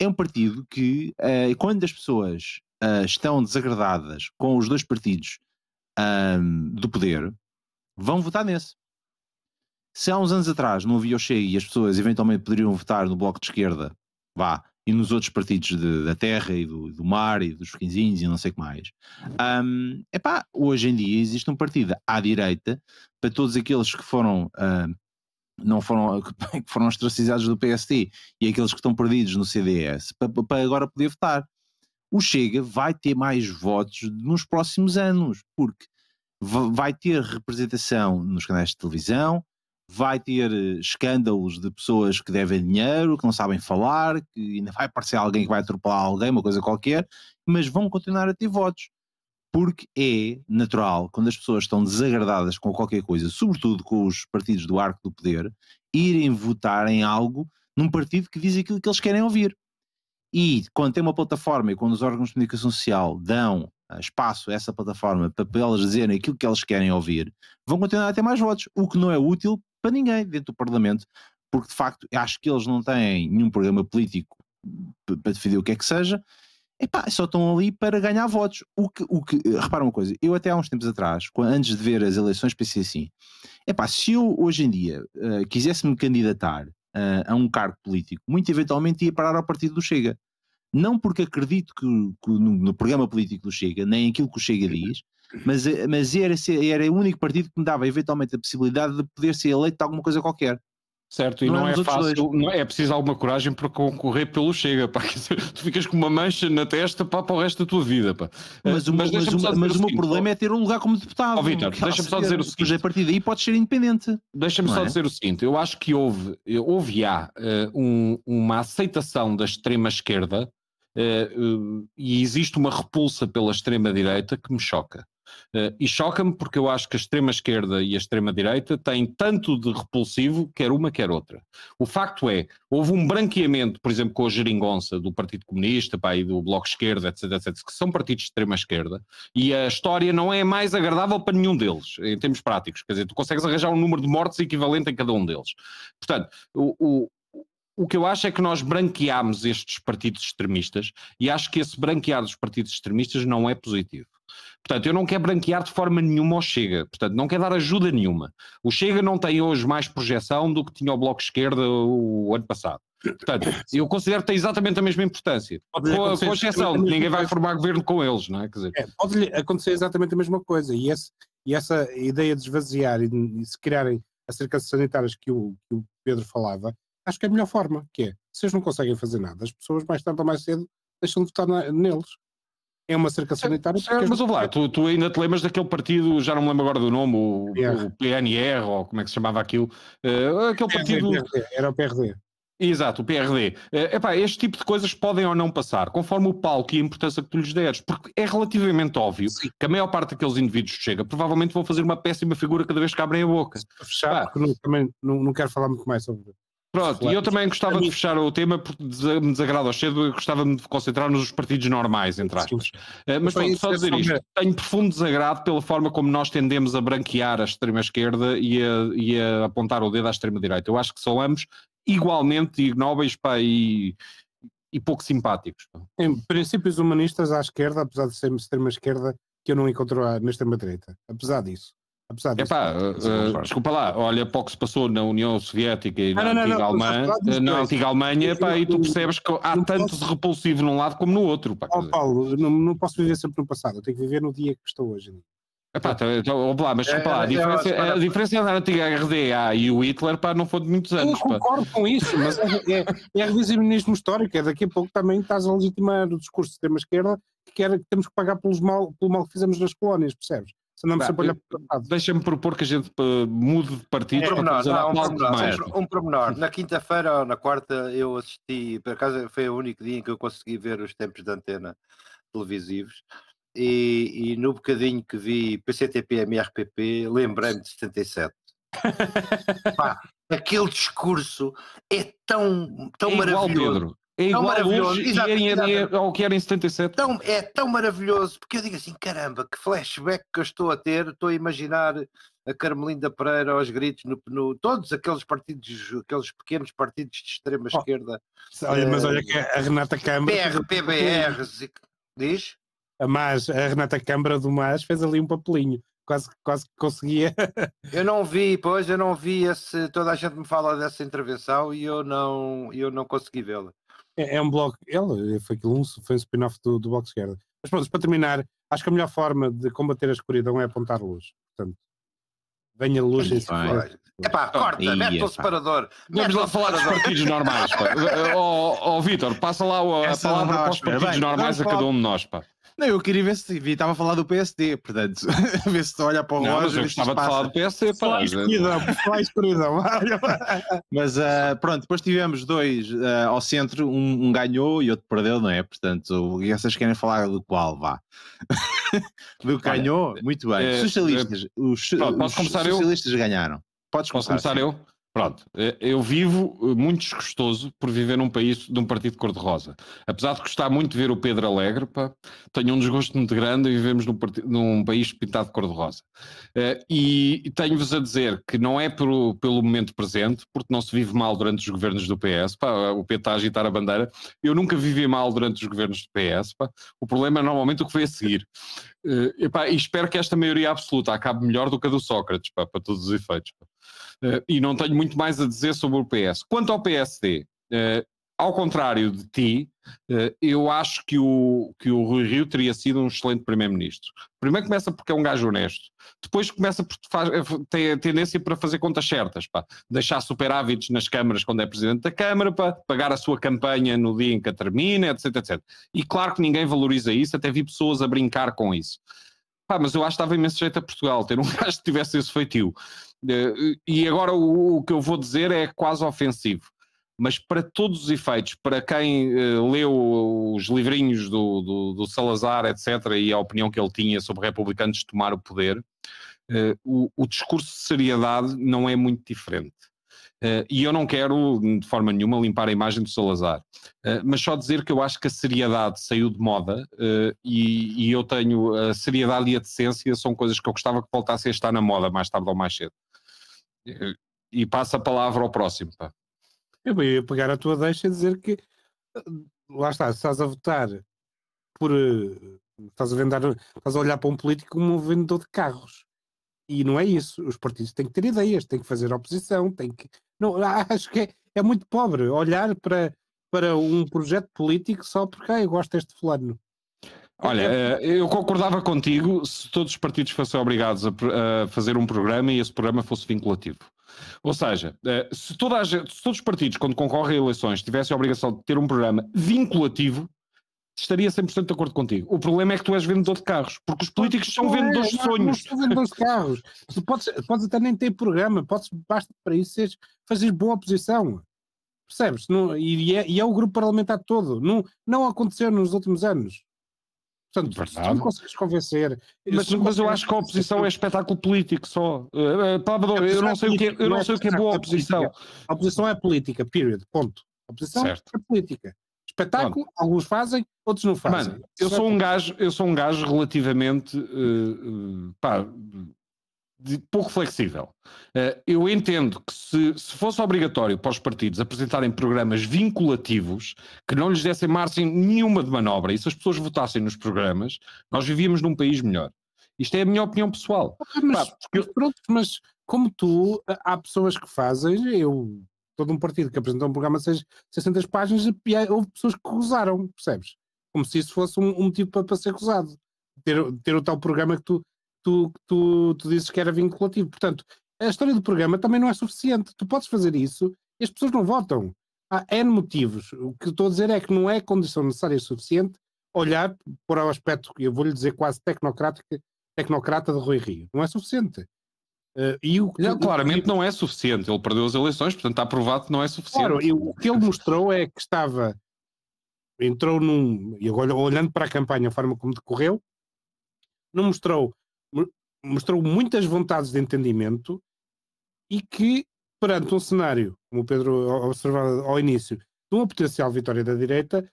é um partido que, quando as pessoas estão desagradadas com os dois partidos do poder, vão votar nesse. Se há uns anos atrás não havia o Chega e as pessoas eventualmente poderiam votar no Bloco de Esquerda, vá, e nos outros partidos de, da terra e do, do, mar e dos quinzinhos e não sei o que mais. Um, epá, hoje em dia existe um partido à direita para todos aqueles que foram uh, não foram, [LAUGHS] que foram ostracizados do PST e aqueles que estão perdidos no CDS para, para agora poder votar. O Chega vai ter mais votos nos próximos anos, porque vai ter representação nos canais de televisão, vai ter eh, escândalos de pessoas que devem dinheiro, que não sabem falar, que ainda vai aparecer alguém que vai atropelar alguém, uma coisa qualquer, mas vão continuar a ter votos. Porque é natural, quando as pessoas estão desagradadas com qualquer coisa, sobretudo com os partidos do arco do poder, irem votar em algo num partido que diz aquilo que eles querem ouvir. E quando tem uma plataforma e quando os órgãos de comunicação social dão espaço a essa plataforma para, para elas dizerem aquilo que elas querem ouvir, vão continuar a ter mais votos, o que não é útil para ninguém dentro do Parlamento, porque de facto acho que eles não têm nenhum programa político para defender o que é que seja, epá, só estão ali para ganhar votos. O que, o que, repara uma coisa, eu até há uns tempos atrás, antes de ver as eleições, pensei assim: epá, se eu hoje em dia uh, quisesse me candidatar uh, a um cargo político, muito eventualmente ia parar ao partido do Chega não porque acredito que, que no, no, programa político do Chega, nem aquilo que o Chega diz, mas, eh, mas era, era o único partido que me dava eventualmente a possibilidade de poder ser eleito de alguma coisa qualquer. Certo, e não, não é fácil, não, é preciso alguma coragem para concorrer pelo Chega, pá. [LAUGHS] tu ficas com uma mancha na testa pá, para o resto da tua vida. Pá. Mas, o, mas, mas, o, mas o meu problema é ter um lugar como deputado. Oh, Vitor, deixa-me só dizer o seguinte: a partir daí pode ser independente. Deixa-me só é? dizer o seguinte: eu acho que houve, houve há uh, um, uma aceitação da extrema-esquerda uh, uh, e existe uma repulsa pela extrema-direita que me choca. Uh, e choca-me porque eu acho que a extrema-esquerda e a extrema-direita têm tanto de repulsivo, quer uma, quer outra. O facto é, houve um branqueamento, por exemplo, com a geringonça do Partido Comunista pá, e do Bloco Esquerda, etc, etc, que são partidos de extrema-esquerda, e a história não é mais agradável para nenhum deles, em termos práticos. Quer dizer, tu consegues arranjar um número de mortes equivalente em cada um deles. Portanto, o, o o que eu acho é que nós branqueámos estes partidos extremistas e acho que esse branquear dos partidos extremistas não é positivo. Portanto, eu não quero branquear de forma nenhuma ao Chega, portanto, não quero dar ajuda nenhuma. O Chega não tem hoje mais projeção do que tinha o Bloco Esquerda o ano passado. Portanto, eu considero que tem exatamente a mesma importância. Pode com, com exceção de ninguém vai formar governo com eles, não é? Quer dizer... É, pode acontecer exatamente a mesma coisa. E, esse, e essa ideia de esvaziar e, de, se criarem as cercas sanitárias que o, que o Pedro falava, acho que é a melhor forma, que é, se eles não conseguem fazer nada, as pessoas mais tarde ou mais cedo deixam de votar na, neles. É uma cerca sanitária. É, mas ouve lá, tu, tu, ainda te lembras daquele partido, já não me lembro agora do nome, o, o PNR, ou como é que se chamava aquilo, uh, aquele partido... PRD, era o PRD. Exato, o PRD. Uh, epá, este tipo de coisas podem ou não passar, conforme o palco e a importância que tu lhes deres, porque é relativamente óbvio Sim. que a maior parte daqueles indivíduos que chega provavelmente vão fazer uma péssima figura cada vez que abrem a boca. Fechar, porque não, também não, não quero falar muito mais sobre Pronto, e eu também gostava de fechar o tema porque me desagrada ao cedo, eu gostava de concentrar nos partidos normais, entre aspas. Uh, mas pronto, só dizer isto, tenho profundo desagrado pela forma como nós tendemos a branquear a extrema-esquerda e a, e a apontar o dedo à extrema-direita. Eu acho que são ambos igualmente ignóbeis pá, e, e pouco simpáticos. Pá. Em princípios humanistas à esquerda, apesar de ser extrema-esquerda, que eu não encontro na extrema-direita, apesar disso. Apesar disso. Epá, uh, desculpa lá, olha para o que se passou na União Soviética e na não, antiga, não, Alemã, não, na antiga Alemanha, pá, e tu percebes que há tanto posso... de repulsivo num lado como no outro. Pá, oh, Paulo, não, não posso viver sempre no passado, eu tenho que viver no dia que estou hoje. Epá, então, então, lá, mas desculpa lá, a é, é, diferença, é, a diferença entre a antiga RDA e o Hitler pá, não foi de muitos anos. Eu concordo pá. com isso, mas é, é, é revisionismo histórico. É daqui a pouco também estás a legitimar o discurso de extrema-esquerda que, quer, que temos que pagar pelos mal, pelo mal que fizemos nas colónias, percebes? Deixa-me propor que a gente uh, mude de partido. Um pormenor, não, um, pormenor, um, um pormenor. Na quinta-feira ou na quarta eu assisti, por acaso foi o único dia em que eu consegui ver os tempos de antena televisivos e, e no bocadinho que vi PCTP, MRPP, lembrei-me de 77. [LAUGHS] Pá, aquele discurso é tão, tão é maravilhoso. Pedro. É igual maravilhoso. Hoje e era, ao que era em 77. Tão, é tão maravilhoso, porque eu digo assim, caramba, que flashback que eu estou a ter, estou a imaginar a Carmelinda Pereira aos gritos no, no todos aqueles partidos, aqueles pequenos partidos de extrema oh, esquerda. Olha, mas olha que a Renata Câmara... PR, PBRs, diz? Mas a Renata Câmara do Mas fez ali um papelinho. Quase, quase que conseguia. [LAUGHS] eu não vi, pois, eu não vi esse. Toda a gente me fala dessa intervenção e eu não, eu não consegui vê-la. É, é, um blog, ele foi aquilo, foi um spin-off do, do Bloco Esquerda. Mas pronto, para terminar, acho que a melhor forma de combater a escuridão é apontar luz. Portanto, venha luz em cima. É pá, corta, mete o separador. Vamos lá falar dos partidos normais. [LAUGHS] Ó oh, oh, Vitor, passa lá a, a palavra para os partidos normais a cada um de nós. Pá. Não, eu queria ver se vi, estava a falar do PSD, portanto, [LAUGHS] ver se tu olha para o não, relógio. Mas eu gostava de falar do PSD, pá. escuridão, só escuridão. mas uh, pronto, depois tivemos dois uh, ao centro, um, um, ganhou e outro perdeu, não é? Portanto, e vocês querem falar do qual? Vá. [LAUGHS] do que ganhou? Muito bem. É, socialistas, é, os, pronto, os socialistas eu? ganharam. Podes começar, Posso começar eu? Pronto, eh, eu vivo eh, muito desgostoso por viver num país de um partido cor-de-rosa. Apesar de gostar muito de ver o Pedro Alegre, pá, tenho um desgosto muito grande e vivemos num, num país pintado de cor-de-rosa. Uh, e tenho-vos a dizer que não é pelo, pelo momento presente, porque não se vive mal durante os governos do PS, pá, o PT a agitar a bandeira. Eu nunca vivi mal durante os governos do PS, pá. o problema é normalmente o que foi a seguir. Uh, e espero que esta maioria absoluta acabe melhor do que a do Sócrates, pá, para todos os efeitos. Uh, e não tenho muito mais a dizer sobre o PS. Quanto ao PSD, uh, eh, ao contrário de ti, uh, eu acho que o, que o Rui Rio teria sido um excelente primeiro-ministro. Primeiro começa porque é um gajo honesto, depois começa por faz, tem a tendência para fazer contas certas, pá. deixar superávites nas câmaras quando é presidente da Câmara, pá. pagar a sua campanha no dia em que a termina, etc, etc. E claro que ninguém valoriza isso, até vi pessoas a brincar com isso. Pá, mas eu acho que estava imenso jeito a Portugal ter um [LAUGHS] gajo que tivesse esse feitio. E agora o, o, que eu vou dizer é quase ofensivo. Mas para todos os efeitos, para quem uh, leu os livrinhos do, do, do, Salazar, etc., e a opinião que ele tinha sobre republicanos tomar o poder, uh, o, o discurso de seriedade não é muito diferente. Uh, e eu não quero, de forma nenhuma, limpar a imagem do Salazar, mas só dizer que eu acho que a seriedade saiu de moda e, e, eu tenho a seriedade e a decência são coisas que eu gostava que voltassem a estar na moda mais tarde ou mais cedo. E passa a palavra ao próximo. Pá. Eu ia pegar a tua deixa e dizer que lá está, estás a votar por estás a estás a olhar para um político como um vendedor de carros. E não é isso. Os partidos têm que ter ideias, têm que fazer oposição, têm que. Não, [LAUGHS] acho que é, é muito pobre olhar para, para um projeto político só porque ah, eu gosto deste fulano. Olha, é, é. eu concordava contigo se todos os partidos fossem obrigados a, fazer um programa e esse programa fosse vinculativo. Ou seja, eh, se, a, se todos os partidos, quando concorrem a eleições, tivessem a obrigação de ter um programa vinculativo, estaria 100% de acordo contigo. O problema é que tu és vendedor de carros, porque os políticos são vendedores de sonhos. Não são vendedores de carros. Tu podes, podes até nem ter programa, podes, basta para isso seres, fazeres boa oposição. Percebes? Não, e, é, e, é, o grupo parlamentar todo. Não, não aconteceu nos últimos anos. Portanto, Verdade. se tu não consegues convencer. Mas, mas eu acho que a oposição é espetáculo político só. Uh, Pablo, eu não sei o que é, eu não sei o que é boa oposição. A oposição é política, period. Ponto. A oposição certo. é política espetáculo, Pronto. alguns fazem, outros não fazem. Mano, eu sou um gajo, eu sou um gajo relativamente uh, uh, pá, pouco flexível. Uh, eu entendo que se, se, fosse obrigatório para os partidos apresentarem programas vinculativos que não lhes dessem margem nenhuma de manobra e se as pessoas votassem nos programas, nós vivíamos num país melhor. Isto é a minha opinião pessoal. Mas, Pá, mas, pronto, mas como tu, há pessoas que fazem, eu todo um partido que apresentou um programa de 600 páginas e houve pessoas que recusaram, percebes? Como se isso fosse um, um motivo para, para ser recusado. Ter, ter o tal programa que tu tu, tu, tu dizes que era vinculativo. Portanto, a história do programa também não é suficiente. Tu podes fazer isso e as pessoas não votam. Há N motivos. O que estou a dizer é que não é condição necessária e suficiente olhar para o aspecto, eu vou-lhe dizer quase tecnocrático, tecnocrata de Rui Rio. Não é suficiente. Uh, e o não, claramente não é suficiente. Ele perdeu as eleições, portanto está provado que não é suficiente. Claro, e o que ele mostrou é que estava. Entrou num. E agora, olhando para a campanha, a forma como decorreu, não mostrou. Mostrou muitas vontades de entendimento e que, perante um cenário, como o Pedro observava ao início, de uma potencial vitória da direita,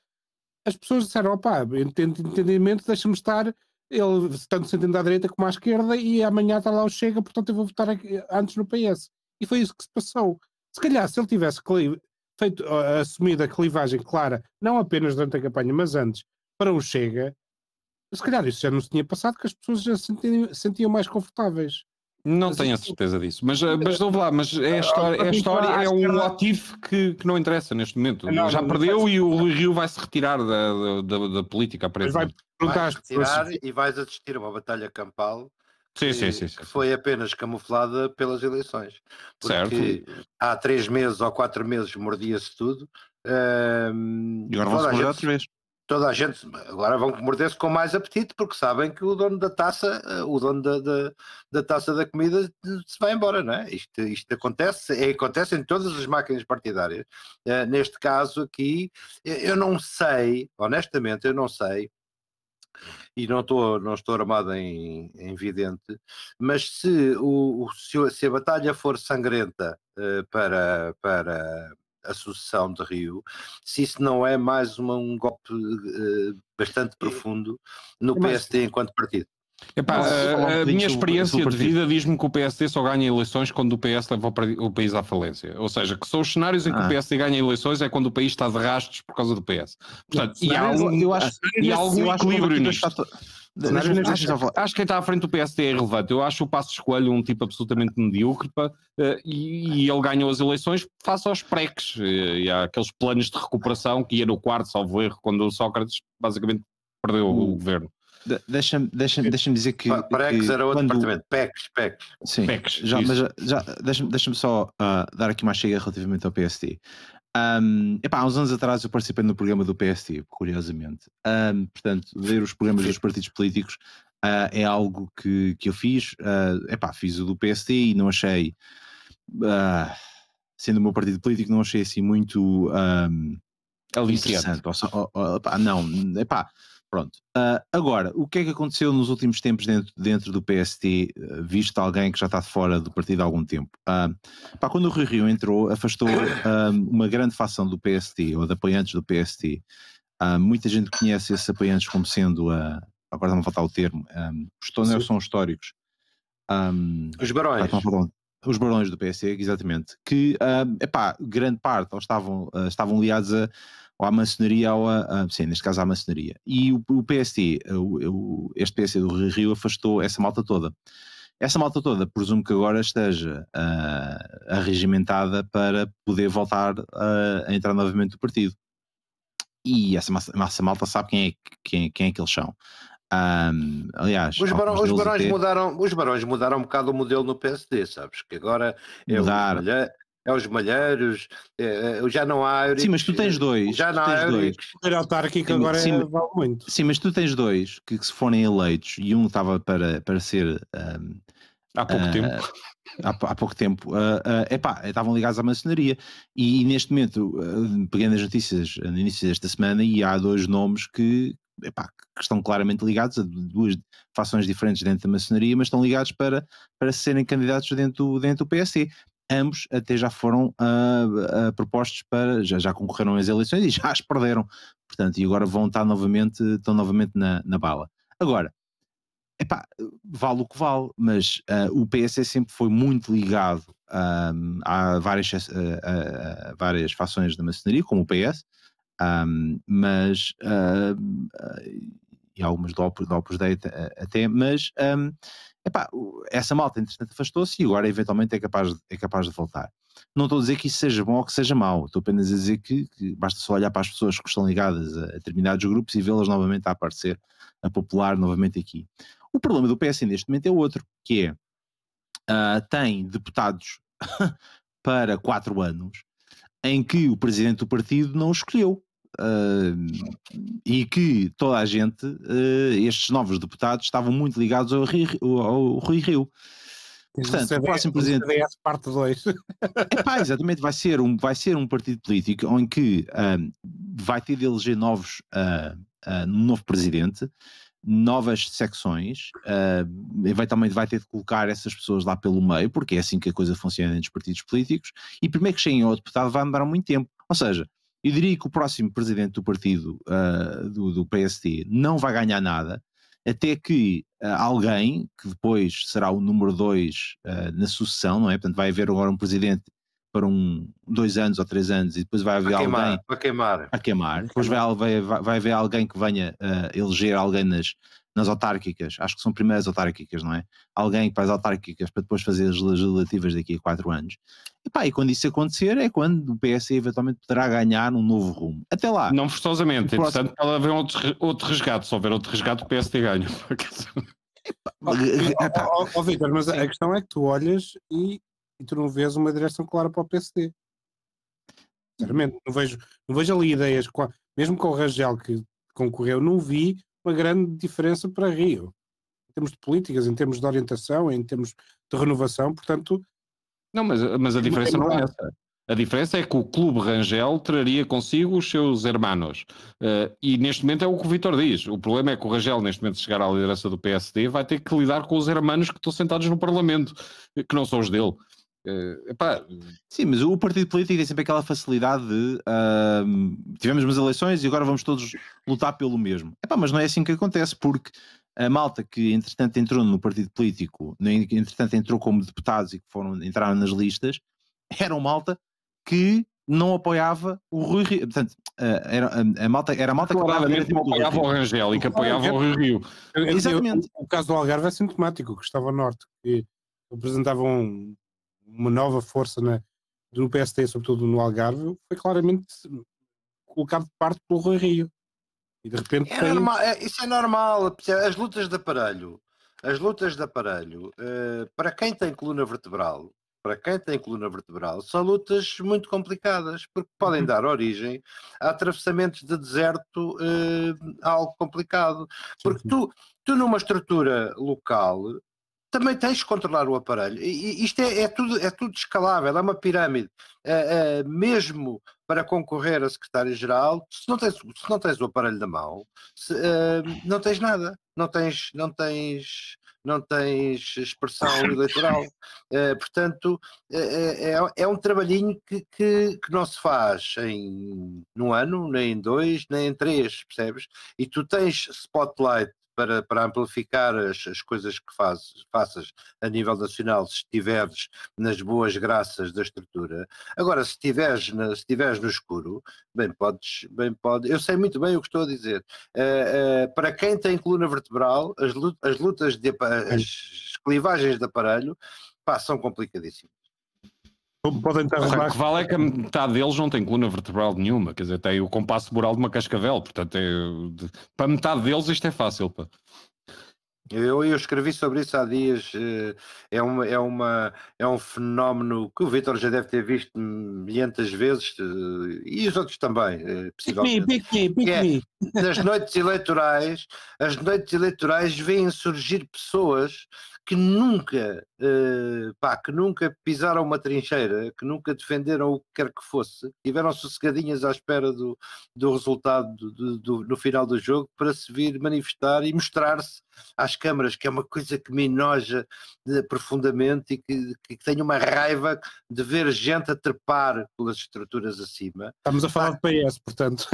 as pessoas disseram: opá, entendimento, deixa-me estar ele tanto se entende à direita como à esquerda e amanhã está lá o Chega, portanto eu vou votar aqui, antes no PS. E foi isso que se passou. Se calhar, se ele tivesse feito, assumido a clivagem clara, não apenas durante a campanha, mas antes, para o Chega, se calhar isso já não se tinha passado, que as pessoas já se sentiam, sentiam mais confortáveis. Não tenho a certeza disso, mas, eh, mas vamos lá, mas é a história, é, a história, é um ativo que, que não interessa neste momento. Não, já não, perdeu não e o Rui Rio vai se retirar da, da, da política. Vai vais retirar e vais assistir a uma batalha campal Sim, sim, sim, que foi apenas camuflada pelas eleições. Porque certo. há três meses ou quatro meses mordia-se tudo. Um, e agora vão-se morder outra vez toda a gente agora vão morder-se com mais apetite porque sabem que o dono da taça, eh, o dono da, da, da, taça da comida se vai embora, não é? Isto, isto acontece, é, acontece em todas as máquinas partidárias. Uh, neste caso aqui, eu não sei, honestamente, eu não sei, e não estou, não estou armado em, em vidente, mas se, o, se a batalha for sangrenta uh, para, para a sucessão de Rio, se isso não é mais uma, um golpe uh, bastante profundo no PSD enquanto partido. Epá, a, a minha experiência de vida diz-me que o PSD só ganha eleições quando o PS leva o país à falência. Ou seja, que são os cenários em que ah. o PSD ganha eleições é quando o país está de rastros por causa do PS. Portanto, e há, algum, eu acho, e há algum equilíbrio nisto. Acho, acho, que quem está à frente do PSD é irrelevante. Eu acho o Passo Escolho um tipo absolutamente medíocre pá, uh, e, e, ele ganhou as eleições face aos preques uh, e aqueles planos de recuperação que ia no quarto, salvo erro, quando o Sócrates basicamente perdeu o, o governo. De, Deixa-me deixa deixa dizer que. Preques era outro quando... departamento. PECs, PECs. Sim, PECs, já, mas já, já deixa-me deixa só uh, dar aqui uma chega relativamente ao PSD. Um, epá, há uns anos atrás eu participei no programa do PST, curiosamente. Um, portanto, ver os programas dos partidos políticos uh, é algo que, que eu fiz. Uh, epá, fiz o do PST e não achei, uh, sendo o meu partido político, não achei assim muito um, interessante. Ou, ou, epá, não, epá, Pronto. Uh, agora, o que é que aconteceu nos últimos tempos dentro, dentro do PST, uh, visto alguém que já está fora do partido há algum tempo? Uh, pá, quando o Rui Rio entrou, afastou uma grande facção do PST, ou de apoiantes do PST. muita gente conhece esses apoiantes como sendo, uh, agora não a faltar o termo, um, os toners são históricos. Um, os barões. os barões do PST, exatamente. Que, uh, epá, grande parte, ou estavam, estavam ligados a ou à maçonaria ou a, a, sim, neste caso à maçonaria. E o, o PST, o, o, este PST do Rio afastou essa malta toda. Essa malta toda, presumo que agora esteja uh, arregimentada para poder voltar uh, a entrar novamente no partido. E essa massa, essa malta sabe quem é, quem, quem é que eles são. Um, aliás, os, barões, os barões até... mudaram, os barões mudaram um bocado o modelo no PSD, sabes? Que agora é Mudar. o é os malheiros, é, é, já não há Sim, mas tu tens dois. Já não há Euriques. O autárquico agora sim, é, vale muito. Sim, mas tu tens dois que, que se forem eleitos e um estava para, para ser. Um, há pouco uh, tempo. Há, há, pouco tempo, uh, uh, epá, estavam ligados à maçonaria e, e neste momento, uh, pegando as notícias no início desta semana, e há dois nomes que, epá, que estão claramente ligados a duas fações diferentes dentro da maçonaria, mas estão ligados para, para serem candidatos dentro, dentro do PSC ambos até já foram uh, uh, propostos para, já, já concorreram às eleições e [LAUGHS] já as perderam, portanto, e agora vão estar novamente, estão novamente na, na bala. Agora, epá, vale o que vale, mas uh, o PS sempre foi muito ligado a, várias, a, a, várias fações da maçonaria, como o PS, um, mas e algumas do Opus, do Opus Dei até, mas um, epá, essa malta entretanto afastou-se e agora eventualmente é capaz, de, é capaz de voltar. Não estou a dizer que isso seja bom ou que seja mau, estou apenas a dizer que, que basta só olhar para as pessoas que estão ligadas a, a determinados grupos e vê-las novamente a aparecer, a popular novamente aqui. O problema do PS neste momento é outro, que é, uh, tem deputados [LAUGHS] para quatro anos em que o presidente do partido não escolheu. Uh, e que toda a gente, uh, estes novos deputados, estavam muito ligados ao, ao, ao Rui Rio. Portanto, o, o próximo presidente. CDS parte 2. [LAUGHS] Epá, exatamente, vai ser, um, vai ser um partido político em que uh, vai ter de eleger novos, um novo presidente, novas secções, uh, eventualmente vai ter de colocar essas pessoas lá pelo meio, porque é assim que a coisa funciona entre os partidos políticos, e primeiro que cheguem ao deputado vai demorar muito tempo. Ou seja, eu diria que o próximo presidente do partido uh, do, do PST não vai ganhar nada, até que uh, alguém, que depois será o número dois uh, na sucessão, não é? Portanto, vai haver agora um presidente para um, dois anos ou três anos e depois vai haver a queimar, alguém a queimar. A queimar. Depois vai, vai, vai haver alguém que venha uh, eleger alguém nas, nas autárquicas, acho que são primeiras autárquicas, não é? Alguém que faz autárquicas para depois fazer as legislativas daqui a quatro anos. E pá, e quando isso acontecer é quando o PS eventualmente poderá ganhar um novo rumo. Até lá. Não forçosamente, próximo... pode haver outro, outro resgate, se houver outro resgate o PSD ganha. Ó oh, oh, Vitor, mas a questão é que tu olhas e e tu não vês uma direção clara para o PSD. Sinceramente, não vejo, não vejo ali ideias, mesmo com o Rangel que concorreu, não vi uma grande diferença para Rio, em termos de políticas, em termos de orientação, em termos de renovação, portanto... Não, mas, mas a diferença não é essa. A diferença é que o Clube Rangel traria consigo os seus hermanos. Uh, e neste momento é o que o Vitor diz. O problema é que o Rangel, neste momento, se chegar à liderança do PSD, vai ter que lidar com os hermanos que estão sentados no Parlamento, que não são os dele. Uh, epá. Sim, mas o partido político tem sempre aquela facilidade de uh, tivemos umas eleições e agora vamos todos lutar pelo mesmo. Epá, mas não é assim que acontece, porque a malta que entretanto entrou no partido político, entretanto entrou como deputados e que foram, entraram nas listas, eram malta que não apoiava o Rui Rio. Portanto, uh, era, a, a malta, era a malta que apoiava o Rangel e que apoiava o Rui Rio. Exatamente. O, o, caso do Algarve é sintomático, que estava ao norte, que apresentavam uma nova força na, do PST, sobretudo no Algarve, foi claramente colocado de parte pelo Rui Rio. E de repente. É tem... normal, é, isso é normal. As lutas de aparelho, as lutas de aparelho, uh, para quem tem coluna vertebral, para quem tem coluna vertebral, são lutas muito complicadas, porque podem uhum. dar origem a atravessamentos de deserto uh, algo complicado. Porque tu, tu, numa estrutura local, também tens de controlar o aparelho. E, isto é, é, tudo, é tudo escalável, é uma pirâmide. É, é, mesmo para concorrer a secretário-geral, se, não tens, se não tens o aparelho da mão, se, é, não tens nada. Não tens, não tens, não tens expressão [COUGHS] eleitoral. Portanto, é, é, é, um trabalhinho que, que, que, não se faz em um ano, nem em dois, nem em três, percebes? E tu tens spotlight para, para amplificar as, as coisas que faz, faças a nível nacional, se estiveres nas boas graças da estrutura. Agora, se estiveres, na, se estiveres no escuro, bem, podes, bem pode. Eu sei muito bem o que estou a dizer. Uh, uh, para quem tem coluna vertebral, as lutas, as lutas de as clivagens de aparelho pá, são complicadíssimas. Podem estar o que vale é que a metade deles não tem coluna vertebral nenhuma, quer dizer, tem o compasso moral de uma cascavel, portanto, é, de, para metade deles isto é fácil. Pá. Eu, eu escrevi sobre isso há dias. Eh, é, uma, é, uma, é um fenómeno que o Vitor já deve ter visto milhentas vezes eh, e os outros também, eh, possivelmente. Pick me, pick me, pick é, me. Nas noites eleitorais, as noites eleitorais vêm surgir pessoas que nunca, uh, pá, que nunca pisaram uma trincheira, que nunca defenderam o que quer que fosse, tiveram sossegadinhas à espera do, do resultado do, do, no final do jogo para se vir manifestar e mostrar-se às câmaras, que é uma coisa que me enoja de, profundamente e que, que, tenho uma raiva de ver gente a trepar pelas estruturas acima. Estamos a falar ah, de PS, portanto.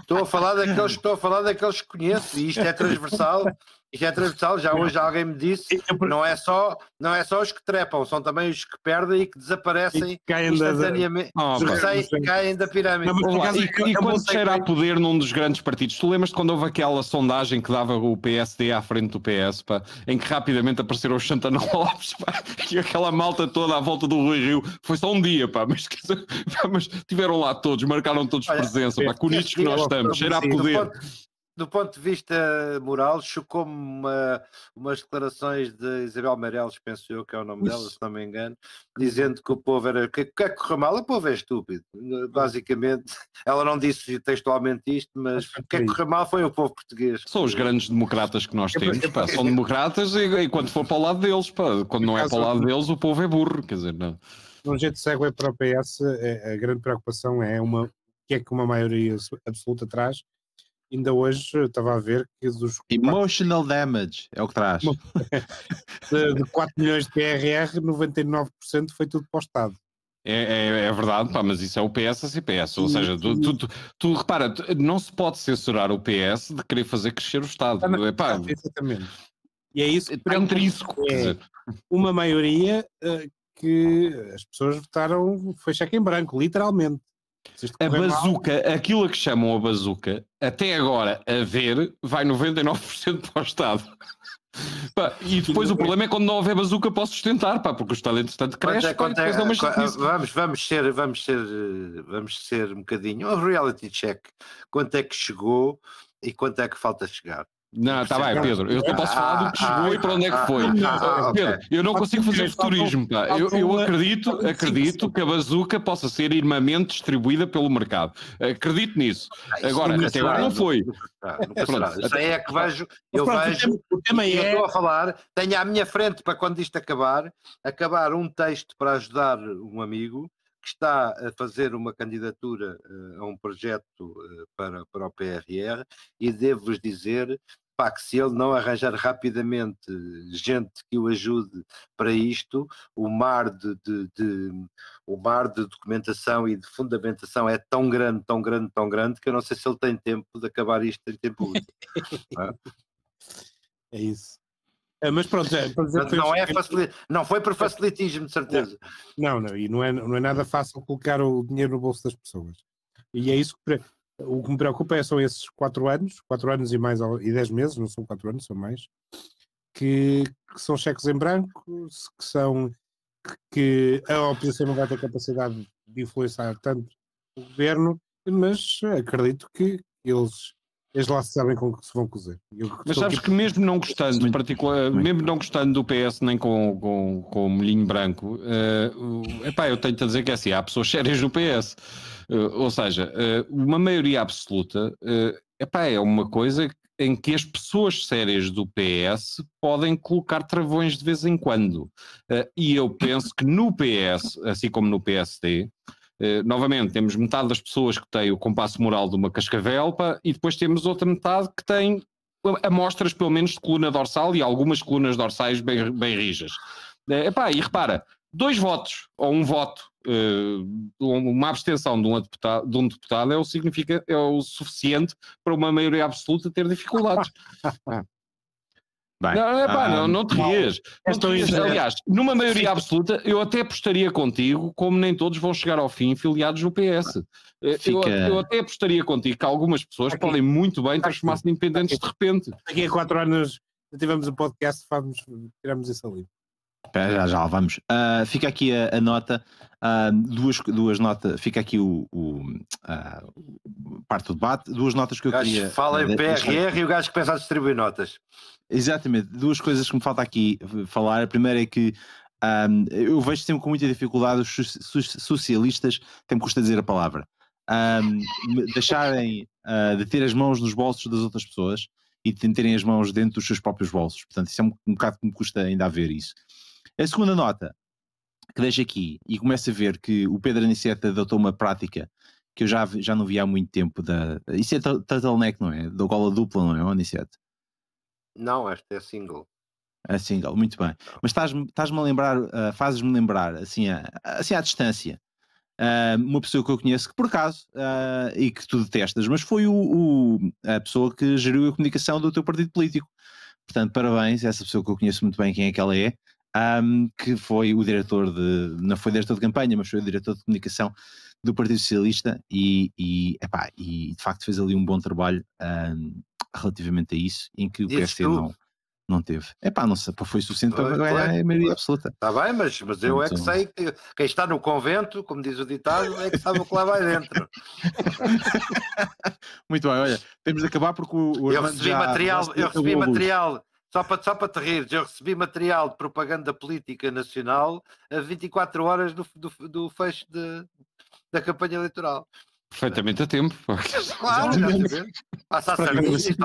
Estou a falar daqueles, estou a falar daqueles que conheço e isto é transversal isto é transversal, já hoje alguém me disse, não é só, não é só os que trepam, são também os que perdem e que desaparecem e caem instantaneamente, da, oh, caem, caem da pirâmide. Não, lá, e, e quando cheira a poder num dos grandes partidos, tu lembras quando houve aquela sondagem que dava o PSD à frente do PS, pá, em que rapidamente apareceram os Santana [LAUGHS] Lopes, pá, e aquela malta toda à volta do Rui Rio, foi só um dia, pá, mas, [LAUGHS] pá, mas tiveram lá todos, marcaram todos Olha, presença, pá, com nisto que nós estamos, cheira a poder. Do ponto de vista moral, chocou-me uma, umas declarações de Isabel Meireles, penso eu que é o nome dela, se não me engano, dizendo que o povo era. que, que é que correu mal? O povo é estúpido. Basicamente, ela não disse textualmente isto, mas o que é que correu mal foi o povo português. São os grandes democratas que nós temos, pá, são democratas e, e quando for para o lado deles, pá, quando não é para o lado deles, o povo é burro, quer dizer, não. Um jeito de segue para o PS, é, a grande preocupação é uma que é que uma maioria absoluta traz ainda hoje estava a ver que dos. Emotional 4... damage é o que traz. [LAUGHS] de, de 4 milhões de PRR, 99% foi tudo para o Estado. É, é, é, verdade, pá, mas isso é o PS a CPS. Ou seja, tu, tu, tu, tu, repara, não se pode censurar o PS de querer fazer crescer o Estado. Ah, não, pá, exatamente. E é isso que é intrínseco. É uma maioria uh, que as pessoas votaram, foi cheque em branco, literalmente. A bazuca, mal... aquilo a que chamam a bazuca, até agora a ver, vai 99% para o Estado. [LAUGHS] Pá, e depois o problema é quando não houver bazuca para sustentar, pá, porque o Estado entretanto cresce. É, quanto é, vamos, vamos, ser, vamos, ser, vamos ser um bocadinho. Um reality check. Quanto é que chegou e quanto é que falta chegar? Não, está bem, Pedro. Eu só posso falar do que chegou e para onde é que foi. [LAUGHS] Pedro, eu não consigo fazer futurismo. Pá. Eu, eu acredito, acredito que a bazuca possa ser irmamente distribuída pelo mercado. Acredito nisso. Agora, até agora não foi. Aí é que vejo. Eu vejo. O tema é. estou a falar. Tenho à minha frente para quando isto acabar, acabar um texto para ajudar um amigo que está a fazer uma candidatura uh, a um projeto uh, para, para o PRR e devo-vos dizer pá, que se ele não arranjar rapidamente gente que o ajude para isto, o mar de, de, de, o mar de documentação e de fundamentação é tão grande, tão grande, tão grande que eu não sei se ele tem tempo de acabar isto em tempo útil. [LAUGHS] é isso. É, mas pronto, é, não, é facil... não foi por facilitismo, de certeza. Não, não, e não é, não é nada fácil colocar o dinheiro no bolso das pessoas. E é isso que o que me preocupa é, são esses quatro anos, quatro anos e mais e dez meses, não são quatro anos, são mais, que, que são cheques em branco, que são que a oposição não vai ter capacidade de influenciar tanto o governo, mas acredito que eles eles lá sabem com que se vão cozer. Mas sabes que mesmo não gostando, muito, particular, muito. mesmo não gostando do PS nem com, com, com o molhinho branco, uh, epá, eu tenho-te a dizer que é assim, há pessoas sérias no PS. Uh, eh, ou seja, uh, uma maioria absoluta uh, epá, é uma coisa em que as pessoas sérias do PS podem colocar travões de vez em quando. Uh, e eu penso que no PS, assim como no PSD, Uh, novamente, temos metade das pessoas que têm o compasso moral de uma cascavelpa e depois temos outra metade que tem amostras, pelo menos, de coluna dorsal e algumas colunas dorsais bem, bem rijas. Uh, epá, e repara, dois votos ou um voto, uh, uma abstenção de um, deputado, de um deputado é o, significa, é o suficiente para uma maioria absoluta ter dificuldades. [LAUGHS] Bem, não, epá, ah, não, não te rias. Não te rias. Aliás, numa maioria absoluta, eu até apostaria contigo, como nem todos vão chegar ao fim filiados no PS. Eh, Fica... Eu, eu, até apostaria contigo que algumas pessoas aqui, podem muito bem transformar-se em independentes aqui, de repente. Daqui a quatro anos tivemos um podcast, vamos, tiramos isso ali. Já, já vamos. Uh, fica aqui a, a nota, uh, duas, duas notas, fica aqui o, o uh, parte do debate, duas notas que eu queria. Fala em PRR e o gajo que pensa a distribuir notas. Exatamente, duas coisas que me falta aqui falar. A primeira é que um, eu vejo sempre com muita dificuldade os socialistas, tem me custa dizer a palavra, um, deixarem uh, de ter as mãos nos bolsos das outras pessoas e de terem as mãos dentro dos seus próprios bolsos. Portanto, isso é um, um bocado que me custa ainda a ver isso. A segunda nota que deixo aqui e começo a ver que o Pedro Aniceto adotou uma prática que eu já, já não vi há muito tempo. Da, isso é turtleneck, não é? Da gola dupla, não é, Aniceto? Não, esta é single. É single, muito bem. Mas estás-me estás a lembrar, uh, fazes-me lembrar, assim, a, assim à distância, uh, uma pessoa que eu conheço que por acaso, uh, e que tu detestas, mas foi o, o, a pessoa que geriu a comunicação do teu partido político. Portanto, parabéns, essa pessoa que eu conheço muito bem quem é que ela é, um, que foi o diretor de, não foi diretor de campanha, mas foi o diretor de comunicação do Partido Socialista e, e, epá, e de facto fez ali um bom trabalho um, relativamente a isso, em que o PSD não, não teve. É pá, não sei, foi suficiente para ganhar a maioria absoluta. Está bem, mas, mas eu é que sei que quem está no convento, como diz o ditado, é que sabe o que lá vai dentro. [LAUGHS] Muito bem, olha, temos de acabar porque o, o eu recebi já, material, já eu recebi material, só para, só para te rir, eu recebi material de propaganda política nacional a 24 horas do, do, do fecho de, da campanha eleitoral. Perfeitamente a tempo. [LAUGHS] Claro, Passa a serviço.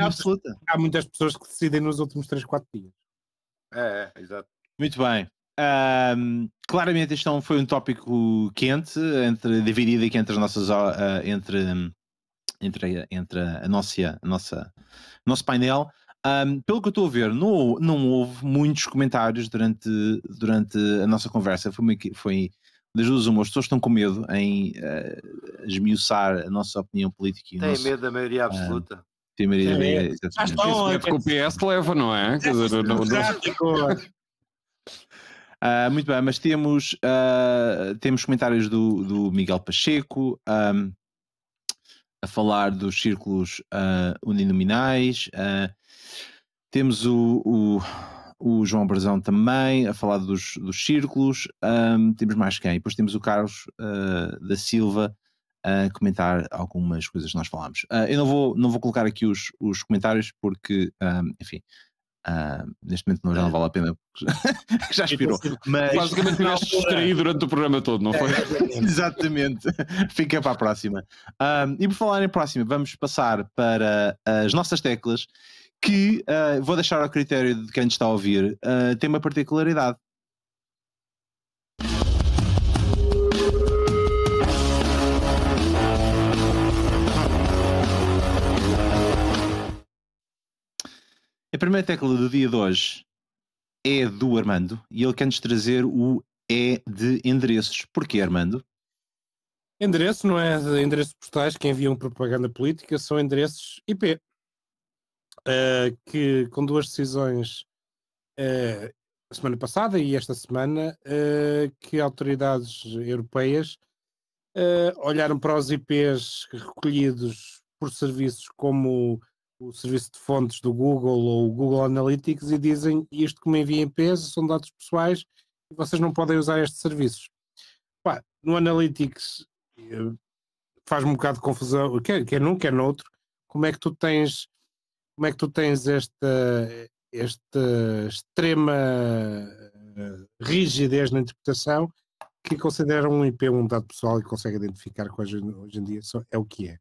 absoluta. Há muitas pessoas que decidem nos últimos 3, 4 dias. É, é exato. Muito bem. Um, claramente este foi um tópico quente, entre, dividido aqui entre as nossas uh, entre, entre, entre a nossa, a nossa nosso painel. Um, pelo que eu estou a ver, não, não houve muitos comentários durante, durante a nossa conversa. Foi, foi das duas uma, as pessoas estão com medo em uh, esmiuçar a nossa opinião política. Tem nosso, medo da maioria absoluta. Uh, tem maioria, é, maioria exatamente. que o PS leva, não é? Quer dizer. Uh, muito bem, mas temos, uh, temos comentários do, do Miguel Pacheco um, a falar dos círculos uh, uninominais. temos o, o, o, João Brazão também a falar dos, dos círculos. Um, temos mais quem? Depois temos o Carlos da Silva a comentar algumas coisas que nós falámos. eu não vou, não vou colocar aqui os, os comentários porque, um, enfim, Uh, neste momento não, já não vale a pena, [LAUGHS] já expirou. Mas... Basicamente tiveste [LAUGHS] distraído durante o programa todo, não foi? [LAUGHS] Exatamente. Fica para a próxima. Uh, e por falar em próxima, vamos passar para as nossas teclas, que uh, vou deixar ao critério de quem está a ouvir, tem uma particularidade. A primeira tecla do dia de hoje é do Armando e ele quer-nos trazer o E de endereços. Porquê, Armando? Endereço não é endereços postais que enviam propaganda política, são endereços IP. Uh, que com duas decisões uh, a semana passada e esta semana uh, que autoridades europeias olharam para os IPs recolhidos por serviços como o serviço de fontes do Google ou o Google Analytics e dizem isto que me envia em peso são dados pessoais e vocês não podem usar estes serviços. Pá, no Analytics faz-me um bocado de confusão, quer, quer num, quer noutro, como é que tu tens como é que tu tens esta, esta extrema eh, rigidez na interpretação que considera um IP um dado pessoal e consegue identificar que hoje, hoje em dia é o que é.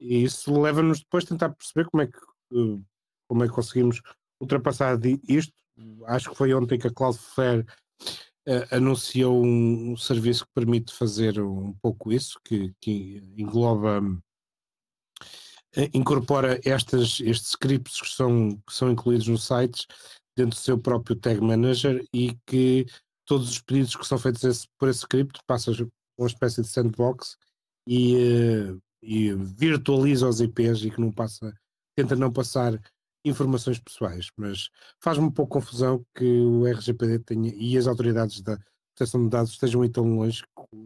E isso leva-nos depois a tentar perceber como é que, eh, como é que conseguimos ultrapassar isto. Acho que foi ontem que a Cloudflare uh, anunciou um, um, serviço que permite fazer um pouco isso, que, que engloba, uh, incorpora estas, estes scripts que são, que são incluídos nos sites dentro do seu próprio Tag Manager e que todos os pedidos que são feitos esse, por esse script passam uma espécie de sandbox e uh, e virtualiza os IPs e que não passa, tenta não passar informações pessoais, mas faz-me um pouco confusão que o RGPD tenha e as autoridades da proteção de dados estejam aí tão longe que,